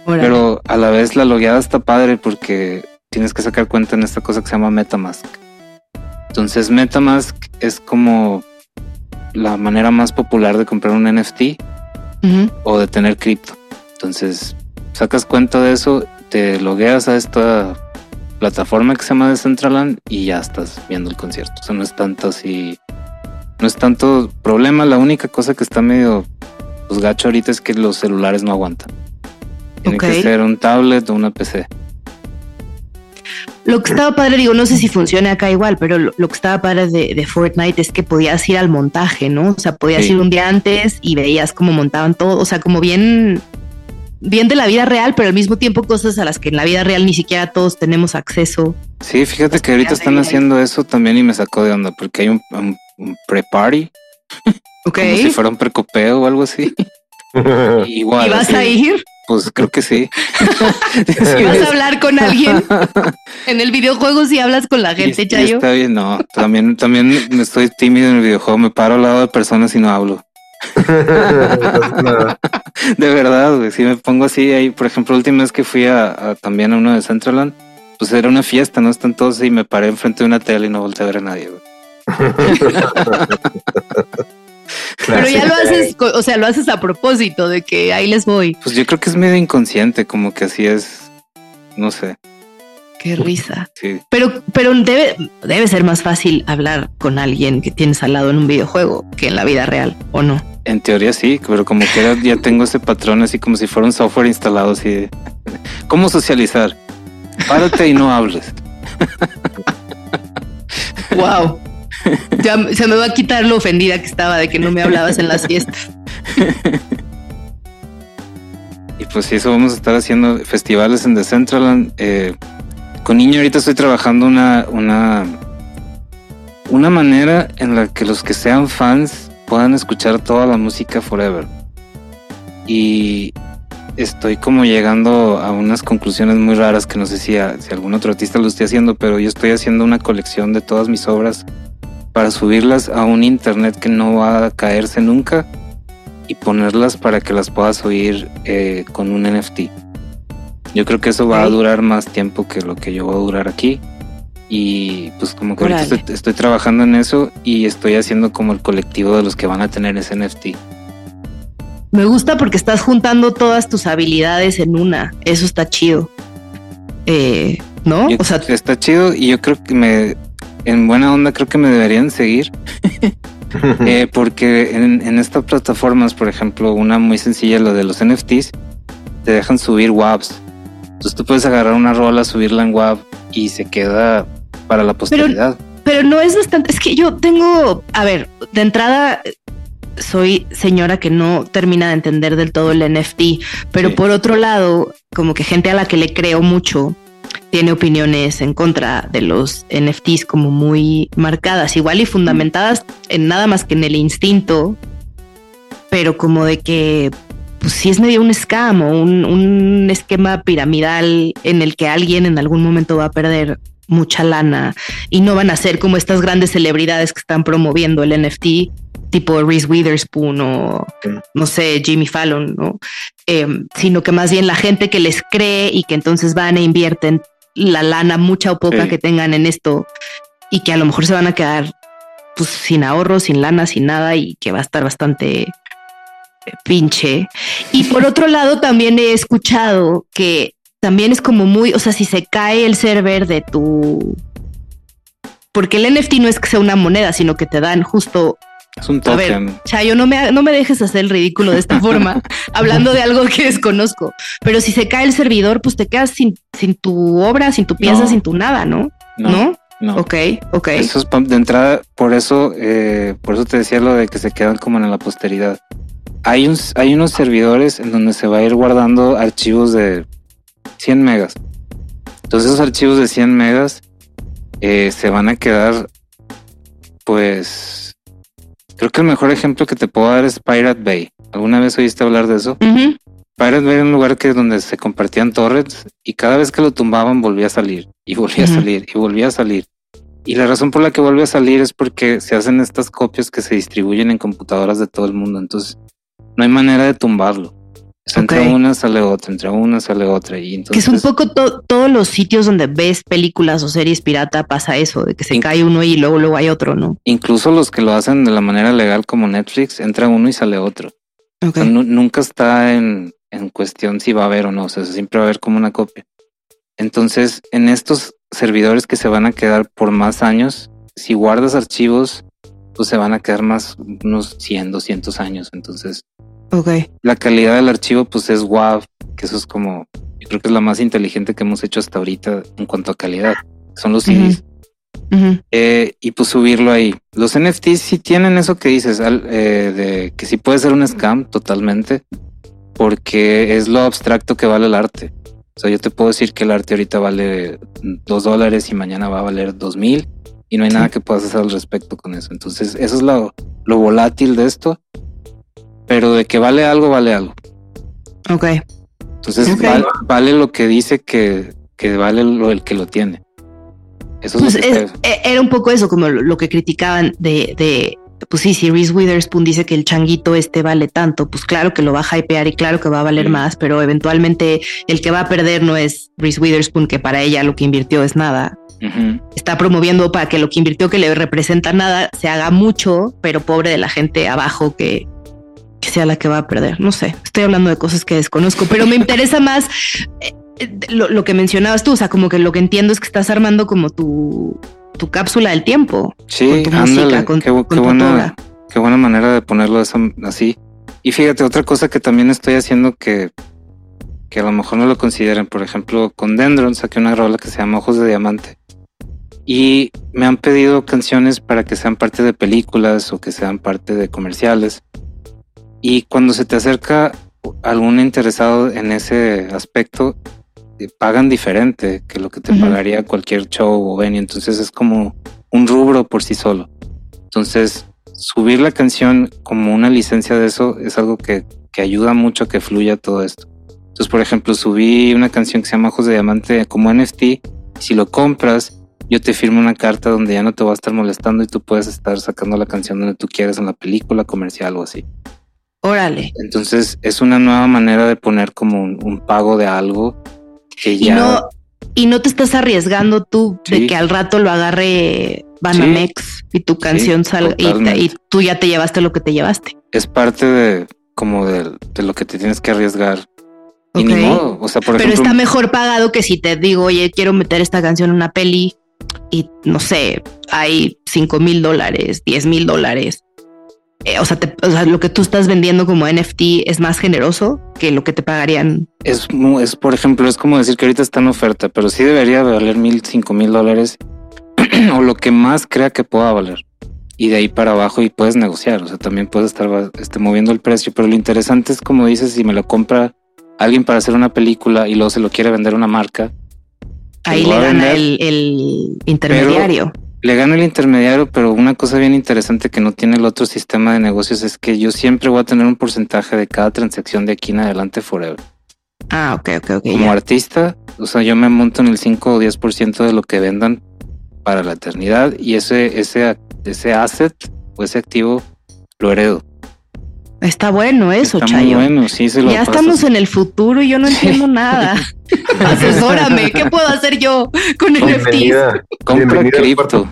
Speaker 2: Órale.
Speaker 3: Pero a la vez la logueada está padre porque tienes que sacar cuenta en esta cosa que se llama Metamask. Entonces Metamask es como la manera más popular de comprar un NFT o de tener cripto. Entonces sacas cuenta de eso, te logueas a esta plataforma que se llama Decentraland y ya estás viendo el concierto. O sea, no es tanto así, no es tanto problema. La única cosa que está medio pues, gacho ahorita es que los celulares no aguantan. Tiene que ser un tablet o una PC.
Speaker 2: Lo que estaba padre, digo, no sé si funciona acá igual, pero lo, lo que estaba padre de, de Fortnite es que podías ir al montaje, ¿no? O sea, podías
Speaker 3: Sí.
Speaker 2: ir un día antes y veías cómo montaban todo, o sea, como bien, bien de la vida real, pero al mismo tiempo cosas a las que en la vida real ni siquiera todos tenemos acceso.
Speaker 3: Sí, fíjate que ahorita están
Speaker 2: te-
Speaker 3: haciendo eso también y me sacó de onda porque hay un, un- un pre-party,
Speaker 2: Ok.
Speaker 3: como si fuera un precopeo o algo así. Igual.
Speaker 2: ¿Y vas
Speaker 3: así,
Speaker 2: a ir?
Speaker 3: Pues creo que sí.
Speaker 2: ¿Y vas a hablar con alguien? En el videojuego si hablas con la gente,
Speaker 3: y
Speaker 2: Chayo.
Speaker 3: Está bien, no. También, también me estoy tímido en el videojuego. Me paro al lado de personas y no hablo. De verdad, güey. Si me pongo así ahí, por ejemplo, la última vez que fui a, a- también a uno de Centraland, pues era una fiesta, ¿no? Están todos y me paré enfrente de una tele y no volteé a ver a nadie, güey.
Speaker 2: Pero ya lo haces, o sea, lo haces a propósito de que ahí les voy.
Speaker 3: Pues yo creo que es medio inconsciente, como que así es. No sé.
Speaker 2: Qué risa.
Speaker 3: Sí.
Speaker 2: Pero, pero debe, debe ser más fácil hablar con alguien que tienes al lado en un videojuego que en la vida real, ¿o no?
Speaker 3: En teoría sí, pero como que ya tengo ese patrón así como si fuera un software instalado así de ¿Cómo socializar? Párate y no hables.
Speaker 2: Wow. Ya se me va a quitar lo ofendida que estaba de que no me hablabas en las fiestas.
Speaker 3: Y pues eso vamos a estar haciendo festivales en Decentraland. Eh, con niño ahorita estoy trabajando una, una, una manera en la que los que sean fans puedan escuchar toda la música forever. Y estoy como llegando a unas conclusiones muy raras que no sé si, si algún otro artista lo esté haciendo, pero yo estoy haciendo una colección de todas mis obras para subirlas a un internet que no va a caerse nunca y ponerlas para que las puedas oír eh, con un NFT. Yo creo que eso va a durar más tiempo que lo que yo voy a durar aquí. Y pues como que ahorita estoy, estoy trabajando en eso y estoy haciendo como el colectivo de los que van a tener ese NFT.
Speaker 2: Me gusta porque estás juntando todas tus habilidades en una. Eso está chido. Eh, ¿no?
Speaker 3: Yo-
Speaker 2: O sea,
Speaker 3: está chido y yo creo que me, en buena onda, creo que me deberían seguir. Eh, porque en, en estas plataformas, por ejemplo, una muy sencilla, lo de los NFTs, te dejan subir WAVs. Entonces tú puedes agarrar una rola, subirla en WAV y se queda para la posteridad.
Speaker 2: Pero, no es bastante, es que yo tengo, a ver, de entrada soy señora que no termina de entender del todo el NFT, pero por otro lado, como que gente a la que le creo mucho tiene opiniones en contra de los NFTs como muy marcadas, igual y fundamentadas en nada más que en el instinto, pero como de que pues sí es medio un scam o un, un esquema piramidal en el que alguien en algún momento va a perder mucha lana y no van a ser como estas grandes celebridades que están promoviendo el NFT tipo Reese Witherspoon o no sé, Jimmy Fallon, ¿no? Em, sino que más bien la gente que les cree y que entonces van e invierten la lana, mucha o poca que tengan en esto y que a lo mejor se van a quedar pues sin ahorro, sin lana, sin nada y que va a estar bastante eh, pinche. Y por otro lado, también he escuchado que también es como muy, o sea, si se cae el server de tu... Porque el NFT no es que sea una moneda, sino que te dan justo
Speaker 3: es un token. A ver,
Speaker 2: Chayo, no me, no me dejes hacer el ridículo de esta forma, hablando de algo que desconozco. Pero si se cae el servidor, pues te quedas sin, sin tu obra, sin tu pieza, sin tu nada, ¿no? ¿no? ¿no? Ok, ok.
Speaker 3: Eso es de entrada, por eso, eh, por eso te decía lo de que se quedan como en la posteridad. Hay, un, hay unos servidores en donde se va a ir guardando archivos de 100 megas. Entonces esos archivos de 100 megas eh, se van a quedar, pues, Creo que el mejor ejemplo que te puedo dar es Pirate Bay. ¿Alguna vez oíste hablar de eso? Pirate Bay era un lugar que donde se compartían torrents y cada vez que lo tumbaban volvía a salir y volvía a salir y volvía a salir. Y la razón por la que vuelve a salir es porque se hacen estas copias que se distribuyen en computadoras de todo el mundo. Entonces, no hay manera de tumbarlo. Entre una sale otra, entre una sale otra. Y entonces,
Speaker 2: que es un poco todos los sitios donde ves películas o series pirata pasa eso, de que se cae uno y luego, luego hay otro, ¿no?
Speaker 3: Incluso los que lo hacen de la manera legal como Netflix, entra uno y sale otro. nunca está en, en cuestión si va a haber o no, o sea, siempre va a haber como una copia. Entonces, en estos servidores que se van a quedar por más años, si guardas archivos, pues se van a quedar más unos 100, 200 años. Entonces, la calidad del archivo, pues es WAV, que eso es como, yo creo que es la más inteligente que hemos hecho hasta ahorita en cuanto a calidad. Son los CDs. Eh, y pues subirlo ahí. Los NFTs sí tienen eso que dices, eh, de que sí puede ser un scam totalmente, porque es lo abstracto que vale el arte. O sea, yo te puedo decir que el arte ahorita vale dos dólares y mañana va a valer dos mil y no hay nada que puedas hacer al respecto con eso. Entonces, eso es lo, lo volátil de esto pero de que vale algo, vale algo.
Speaker 2: Ok.
Speaker 3: Entonces Vale, lo que dice que, que vale lo el que lo tiene.
Speaker 2: Eso pues e, era un poco eso, como lo, que criticaban de, de, pues sí, si Reese Witherspoon dice que el changuito este vale tanto, pues claro que lo va a hypear y claro que va a valer más, pero eventualmente el que va a perder no es Reese Witherspoon, que para ella lo que invirtió es nada. Está promoviendo para que lo que invirtió que le representa nada se haga mucho, pero pobre de la gente abajo que, sea la que va a perder. No sé, estoy hablando de cosas que desconozco, pero me interesa más eh, lo, que mencionabas tú. O sea, como que lo que entiendo es que estás armando como tu, tu cápsula del tiempo.
Speaker 3: Sí, con qué, buena, qué buena manera de ponerlo así. Y fíjate, otra cosa que también estoy haciendo que, que a lo mejor no lo consideren, por ejemplo, con Dendron saqué una rola que se llama Ojos de Diamante. Y me han pedido canciones para que sean parte de películas o que sean parte de comerciales. Y cuando se te acerca algún interesado en ese aspecto, te pagan diferente que lo que te pagaría cualquier show o venue. Entonces es como un rubro por sí solo. Entonces, subir la canción como una licencia de eso es algo que, que ayuda mucho a que fluya todo esto. Entonces, por ejemplo, subí una canción que se llama Ojos de Diamante como NFT. Si lo compras, yo te firmo una carta donde ya no te va a estar molestando y tú puedes estar sacando la canción donde tú quieras en la película comercial o así.
Speaker 2: Órale.
Speaker 3: Entonces es una nueva manera de poner como un, pago de algo que ya.
Speaker 2: Y no, y no te estás arriesgando tú de que al rato lo agarre Banamex y tu canción salga y, tú ya te llevaste lo que te llevaste.
Speaker 3: Es parte de como de, lo que te tienes que arriesgar. Y ni modo. O sea, por
Speaker 2: Pero está mejor pagado que si te digo, oye, quiero meter esta canción en una peli y no sé, hay cinco mil dólares, diez mil dólares eh, o, sea, o, sea, lo que tú estás vendiendo como NFT es más generoso que lo que te pagarían.
Speaker 3: Es, es por ejemplo, es como decir que ahorita está en oferta, pero sí debería valer mil, cinco mil dólares o lo que más crea que pueda valer. Y de ahí para abajo y puedes negociar, o sea, también puedes estar este, moviendo el precio, pero lo interesante es como dices, si me lo compra alguien para hacer una película y luego se lo quiere vender una marca.
Speaker 2: Ahí le gana el, el, intermediario
Speaker 3: le gano el intermediario, pero una cosa bien interesante que no tiene el otro sistema de negocios es que yo siempre voy a tener un porcentaje de cada transacción de aquí en adelante forever.
Speaker 2: Ah, ok, ok, ok.
Speaker 3: Como artista, o sea, yo me monto en el 5 o 10% de lo que vendan para la eternidad y ese, ese, ese asset o ese activo lo heredo.
Speaker 2: Está bueno eso,
Speaker 3: Está
Speaker 2: Chayo.
Speaker 3: Muy bueno, sí, se lo
Speaker 2: ya estamos en el futuro y yo no entiendo nada. Asesórame, ¿qué puedo hacer yo con NFTs?
Speaker 3: Compra cripto.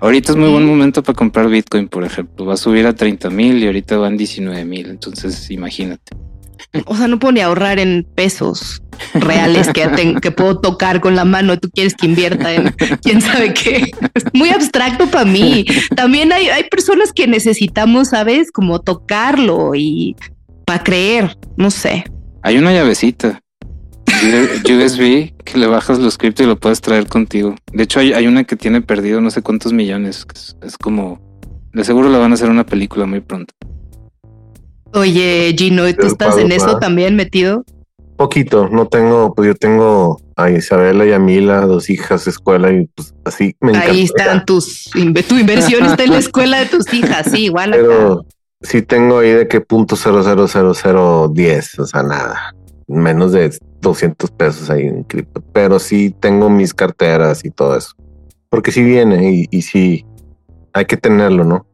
Speaker 3: Ahorita es muy buen momento para comprar Bitcoin, por ejemplo. Va a subir a 30 mil y ahorita van 19 mil. Entonces, imagínate.
Speaker 2: O sea, no puedo ni ahorrar en pesos reales que, que puedo tocar con la mano. Tú quieres que invierta en quién sabe qué. Es muy abstracto para mí. También hay, hay personas que necesitamos, ¿sabes? Como tocarlo y para creer. No sé.
Speaker 3: Hay una llavecita. USB que le bajas los cripto y lo puedes traer contigo. De hecho, hay, hay una que tiene perdido no sé cuántos millones. Es, es como de seguro la van a hacer una película muy pronto.
Speaker 2: Oye, Gino, ¿y tú estás en eso también metido?
Speaker 1: Poquito, no tengo, pues yo tengo a Isabela y a Mila, dos hijas escuela y pues así
Speaker 2: me encanta. Ahí están tus, tu inversión está en la escuela de tus hijas, sí, igual.
Speaker 1: Pero sí tengo ahí de que punto cero cero cero cero diez, o sea, nada, menos de 200 pesos ahí en cripto, pero sí tengo mis carteras y todo eso, porque sí viene y, y sí hay que tenerlo, ¿no?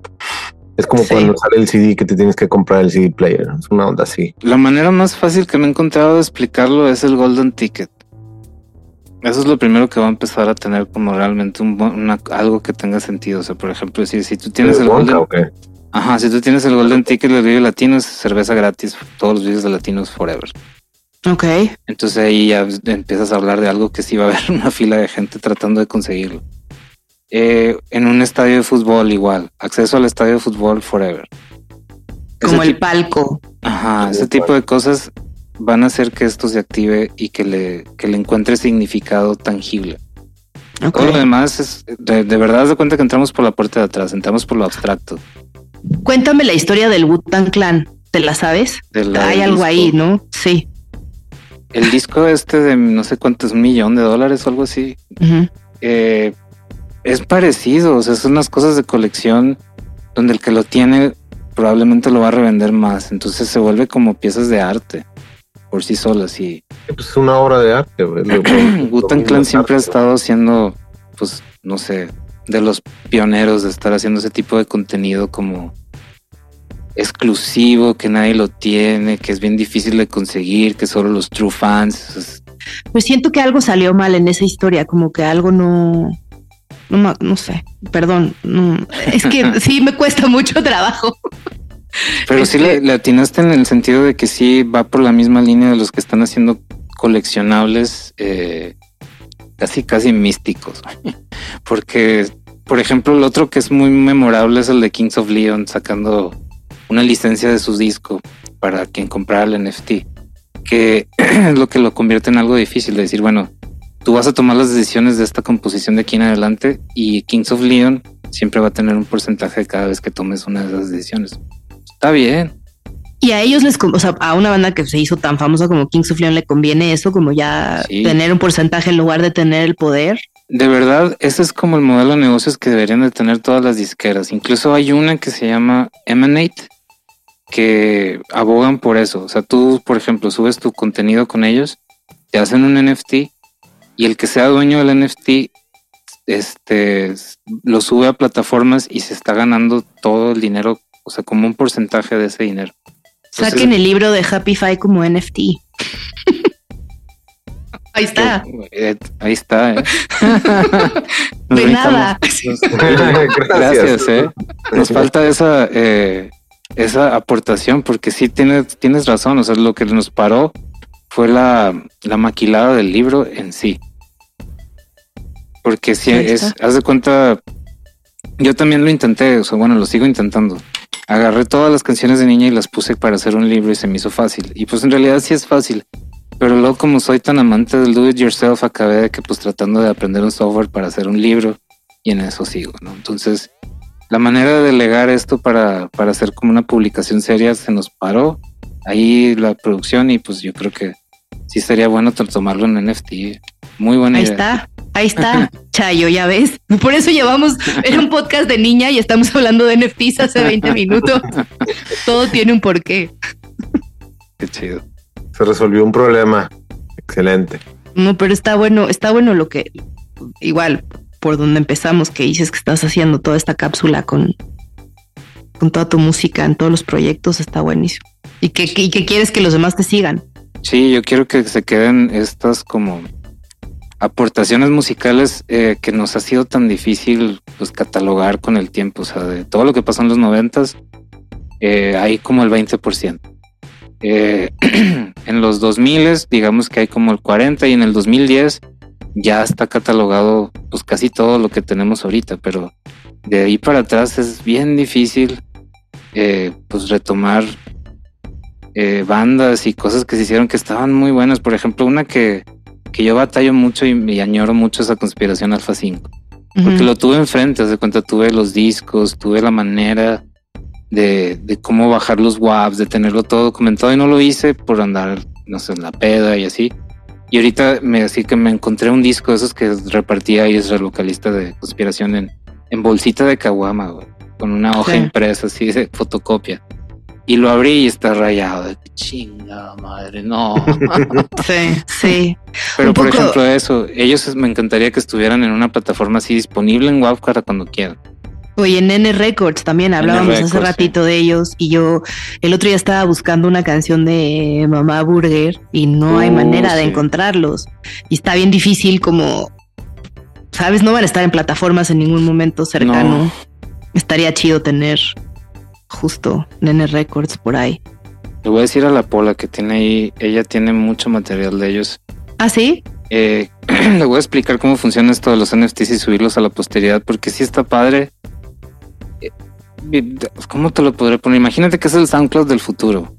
Speaker 1: Es como cuando sale el CD que te tienes que comprar el CD player. Es una onda así.
Speaker 3: La manera más fácil que me he encontrado de explicarlo es el Golden Ticket. Eso es lo primero que va a empezar a tener como realmente un, algo que tenga sentido. O sea, por ejemplo, si, si tú tienes el Golden... Ajá, si tú tienes el Golden Ticket del Vive Latino es cerveza gratis todos los videos de Latinos Forever.
Speaker 2: Ok.
Speaker 3: Entonces ahí ya empiezas a hablar de algo que sí va a haber una fila de gente tratando de conseguirlo. Eh, en un estadio de fútbol igual, acceso al estadio de fútbol forever.
Speaker 2: Como el palco.
Speaker 3: Ajá, ese tipo de cosas van a hacer que esto se active y que le, que le encuentre significado tangible. Todo lo demás es, de, verdad, de cuenta que entramos por la puerta de atrás, entramos por lo abstracto.
Speaker 2: Cuéntame la historia del Wu-Tang Clan, ¿te la sabes? Hay algo ahí, ¿no? Sí.
Speaker 3: El disco este de no sé cuántos, un millón de dólares o algo así. eh, es parecido, o sea, son unas cosas de colección donde el que lo tiene probablemente lo va a revender más, entonces se vuelve como piezas de arte por sí solas y
Speaker 1: pues es una obra de arte.
Speaker 3: Gutan Clan siempre ha estado haciendo, pues, no sé, de los pioneros de estar haciendo ese tipo de contenido como exclusivo, que nadie lo tiene, que es bien difícil de conseguir, que solo los true fans.
Speaker 2: Pues siento que algo salió mal en esa historia, como que algo no, no, no sé, perdón, es que sí me cuesta mucho trabajo.
Speaker 3: Pero sí le, atinaste en el sentido de que sí va por la misma línea de los que están haciendo coleccionables eh, casi, casi místicos. Porque, por ejemplo, el otro que es muy memorable es el de Kings of Leon sacando una licencia de su disco para quien comprara el NFT, que es lo que lo convierte en algo difícil de decir, bueno, tú vas a tomar las decisiones de esta composición de aquí en adelante y Kings of Leon siempre va a tener un porcentaje cada vez que tomes una de esas decisiones. Está bien.
Speaker 2: Y a ellos les, o sea, a una banda que se hizo tan famosa como Kings of Leon le conviene eso, como ya tener un porcentaje en lugar de tener el poder.
Speaker 3: De verdad, ese es como el modelo de negocios que deberían de tener todas las disqueras. Incluso hay una que se llama Emanate, que abogan por eso. O sea, tú, por ejemplo, subes tu contenido con ellos, te hacen un NFT y el que sea dueño del NFT este lo sube a plataformas y se está ganando todo el dinero, o sea, como un porcentaje de ese dinero.
Speaker 2: Saquen el libro de Happy Fi como NFT. Ahí está.
Speaker 3: Eh, ahí está. ¿eh?
Speaker 2: de nada.
Speaker 3: Gracias. ¿eh? Nos falta esa, eh, esa aportación porque sí tienes, tienes razón. O sea, lo que nos paró fue la, la maquilada del libro en sí. Porque si es, haz de cuenta, yo también lo intenté, o sea, bueno, lo sigo intentando. agarré todas las canciones de niña y las puse para hacer un libro y se me hizo fácil. Y pues en realidad sí es fácil. Pero luego como soy tan amante del do it yourself, acabé de que pues tratando de aprender un software para hacer un libro y en eso sigo, ¿no? Entonces, la manera de delegar esto para, para hacer como una publicación seria se nos paró ahí la producción y pues yo creo que sí sería bueno tomarlo en NFT. Muy buena
Speaker 2: ahí
Speaker 3: idea.
Speaker 2: está, ahí está, Chayo, ya ves. Por eso llevamos, era un podcast de niña y estamos hablando de NFTs hace 20 minutos. Todo tiene un porqué.
Speaker 3: Qué chido.
Speaker 1: Se resolvió un problema. Excelente.
Speaker 2: No, pero está bueno, está bueno lo que, igual, por donde empezamos, que dices que estás haciendo toda esta cápsula con, con toda tu música en todos los proyectos, está buenísimo. Y que, y que quieres que los demás te sigan.
Speaker 3: Sí, yo quiero que se queden estas como aportaciones musicales eh, que nos ha sido tan difícil pues catalogar con el tiempo. O sea, de todo lo que pasó en los noventas, eh, hay como el 20%. Eh, en los 2000 digamos que hay como el 40 y en el 2010 ya está catalogado pues casi todo lo que tenemos ahorita, pero de ahí para atrás es bien difícil eh, pues retomar eh, bandas y cosas que se hicieron que estaban muy buenas. Por ejemplo, una que, que yo batallo mucho y me añoro mucho esa conspiración Alfa 5. Porque lo tuve enfrente, haz de cuenta, tuve los discos, tuve la manera de, de cómo bajar los WAVs, de tenerlo todo documentado y no lo hice por andar, no sé, en la peda y así. Y ahorita me así que me encontré un disco de esos que repartía y es localista de conspiración en, en bolsita de caguama, con una hoja
Speaker 2: Sí.
Speaker 3: impresa así de fotocopia. Y lo abrí y está rayado. De chinga madre, no.
Speaker 2: Sí, sí.
Speaker 3: Pero
Speaker 2: Un
Speaker 3: por
Speaker 2: poco-
Speaker 3: ejemplo, eso, ellos me encantaría que estuvieran en una plataforma así disponible en para cuando quieran.
Speaker 2: Oye, en N Records también hablábamos hace ratito de ellos y yo el otro día estaba buscando una canción de Mamá Burger y no hay
Speaker 3: Uh,
Speaker 2: manera de encontrarlos. Y está bien difícil como, sabes, no van a estar en plataformas en ningún momento cercano.
Speaker 3: No.
Speaker 2: Estaría chido tener justo Nene Records por ahí.
Speaker 3: Le voy a decir a la Pola que tiene ahí, ella tiene mucho material de ellos.
Speaker 2: ¿Ah, sí?
Speaker 3: Eh, le voy a explicar cómo funciona esto de los NFTs y subirlos a la posteridad, porque sí está padre. Eh, ¿Cómo te lo podré poner? Imagínate que es el SoundCloud del futuro.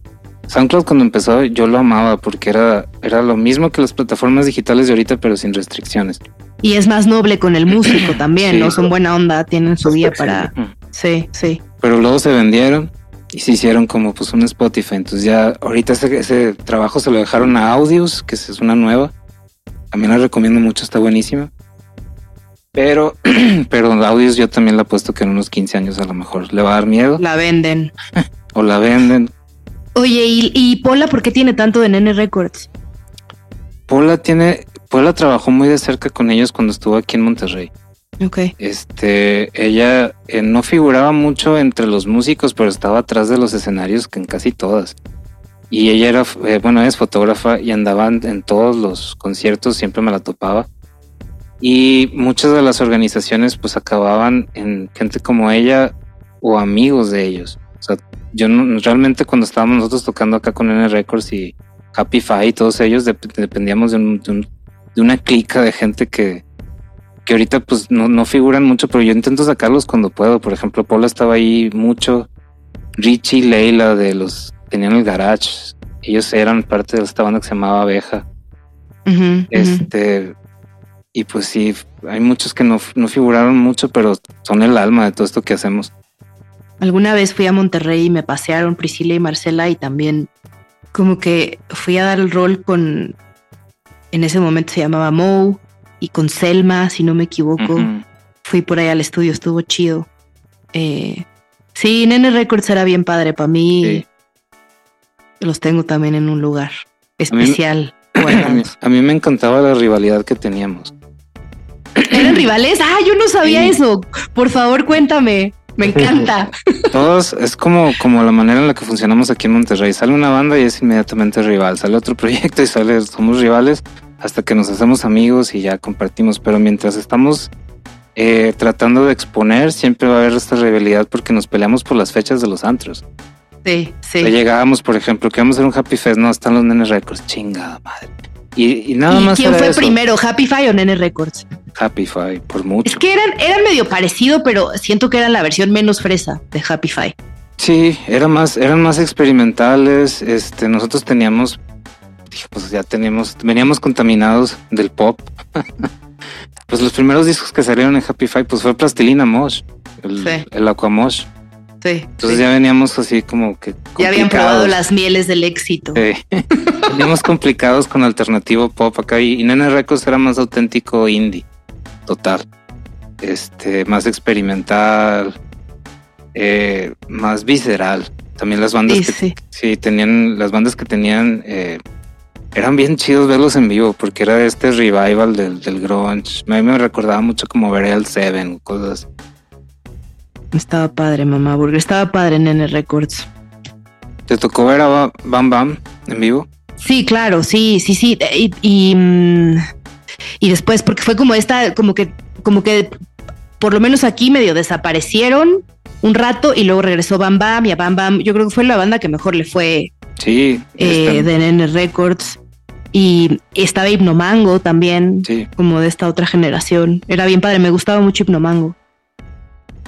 Speaker 3: SoundCloud cuando empezó yo lo amaba porque era, era lo mismo que las plataformas digitales de ahorita, pero sin restricciones.
Speaker 2: Y es más noble con el músico también,
Speaker 3: Sí.
Speaker 2: ¿no? Son buena onda, tienen su día
Speaker 1: Está
Speaker 2: para... Sí, sí.
Speaker 3: Pero luego se vendieron y se hicieron como pues un Spotify. Entonces ya ahorita ese, ese trabajo se lo dejaron a Audios, que es una nueva. También la recomiendo mucho, está buenísima. Pero, pero Audios yo también la he puesto que en unos 15 años a lo mejor le va a dar miedo
Speaker 2: La venden.
Speaker 3: o la venden.
Speaker 2: Oye, ¿y, y Pola por qué tiene tanto de Nene Records?
Speaker 3: Paula tiene, Paula trabajó muy de cerca con ellos cuando estuvo aquí en Monterrey.
Speaker 2: Ok.
Speaker 3: Este, ella eh, no figuraba mucho entre los músicos, pero estaba atrás de los escenarios que en casi todas. Y ella era, eh, bueno, es fotógrafa y andaba en, todos los conciertos, siempre me la topaba. Y muchas de las organizaciones pues acababan en gente como ella o amigos de ellos. O sea, yo no, realmente cuando estábamos nosotros tocando acá con N Records y Happy Five y todos ellos dep- dependíamos de, un- de un- de una clica de gente que, que ahorita pues no, no figuran mucho, pero yo intento sacarlos cuando puedo. Por ejemplo, Paula estaba ahí mucho. Richie y Leila de los tenían el garage. Ellos eran parte de esta banda que se llamaba Abeja. Este, y pues sí, hay muchos que no, no figuraron mucho, pero son el alma de todo esto que hacemos.
Speaker 2: Alguna vez fui a Monterrey y me pasearon Priscila y Marcela y también como que fui a dar el rol con, en ese momento se llamaba Mo y con Selma, si no me equivoco. Fui por ahí al estudio, estuvo chido. Eh, sí, Nene Records era bien padre para mí.
Speaker 3: Sí.
Speaker 2: Los tengo también en un lugar especial.
Speaker 3: A mí,
Speaker 2: guardados.
Speaker 3: a mí me encantaba la rivalidad que teníamos.
Speaker 2: ¿Eran rivales? Ah, yo no sabía
Speaker 3: Sí.
Speaker 2: eso. Por favor, cuéntame. Me encanta.
Speaker 3: Todos es como, como la manera en la que funcionamos aquí en Monterrey. Sale una banda y es inmediatamente rival. Sale otro proyecto y sale, somos rivales hasta que nos hacemos amigos y ya compartimos. Pero mientras estamos eh, tratando de exponer, siempre va a haber esta rivalidad porque nos peleamos por las fechas de los antros.
Speaker 2: Sí, sí.
Speaker 3: O sea, llegábamos, por ejemplo, que vamos a hacer un Happy Fest, no, están los nenes records, chingada madre. Y, y nada
Speaker 2: ¿Y
Speaker 3: más
Speaker 2: quién
Speaker 3: era
Speaker 2: fue
Speaker 3: eso.
Speaker 2: primero, Happy Five o Nene Records?
Speaker 3: Happy Five, por mucho.
Speaker 2: Es que eran, eran medio parecido, pero siento que eran la versión menos fresa de Happy Five.
Speaker 3: Sí, era más, eran más experimentales. Este, nosotros teníamos, pues ya teníamos, veníamos contaminados del pop. pues los primeros discos que salieron en Happy Five, pues fue Plastilina Mosh, el,
Speaker 2: Sí.
Speaker 3: el Aquamosh.
Speaker 2: Sí.
Speaker 3: Entonces
Speaker 2: sí.
Speaker 3: ya veníamos así como que
Speaker 2: Ya habían probado las mieles del éxito.
Speaker 3: Sí. Veníamos complicados con alternativo pop acá y, y Nene Records era más auténtico indie, total. Este, más experimental, eh, más visceral. También las bandas
Speaker 2: Sí,
Speaker 3: que
Speaker 2: sí
Speaker 3: tenían, las bandas que tenían eh, eran bien chidos verlos en vivo porque era este revival del, del grunge. A mí me recordaba mucho como ver el Seven, cosas.
Speaker 2: Estaba padre, mamá Burger. Estaba padre en N Records.
Speaker 3: ¿Te tocó ver a Ba- Bam Bam en vivo?
Speaker 2: Sí, claro, sí, sí, sí. Y, y, y después, porque fue como esta, como que, como que por lo menos aquí medio desaparecieron un rato y luego regresó Bam Bam y a Bam Bam. Yo creo que fue la banda que mejor le fue
Speaker 3: Sí,
Speaker 2: eh, de Nene Records. Y estaba Hipnomango también,
Speaker 3: sí.
Speaker 2: como de esta otra generación. Era bien padre, me gustaba mucho Hipnomango.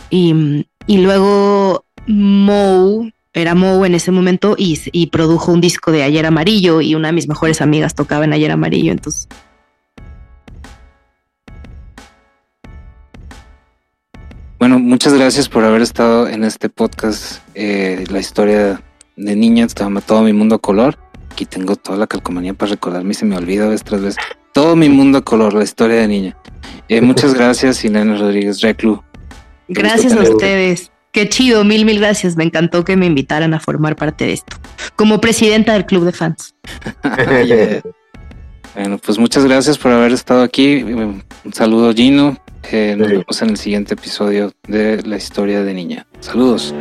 Speaker 2: Y, y luego Moe, era Moe en ese momento y, y produjo un disco de Ayer Amarillo y una de mis mejores amigas tocaba en Ayer Amarillo, entonces...
Speaker 3: Bueno, muchas gracias por haber estado en este podcast, eh, la historia de niña, estaba todo mi mundo a color. Aquí tengo toda la calcomanía para recordarme y se me olvida vez tras vez. Todo mi mundo a color, la historia de niña. Eh, muchas gracias, Irene Rodríguez Reclu.
Speaker 2: Gracias a ustedes. Qué chido, mil, mil gracias. Me encantó que me invitaran a formar parte de esto. Como presidenta del club de fans.
Speaker 3: Yeah. Bueno, pues muchas gracias por haber estado aquí. Un saludo, Gino. Eh, nos
Speaker 1: Sí.
Speaker 3: vemos en el siguiente episodio de la historia de niña. Saludos.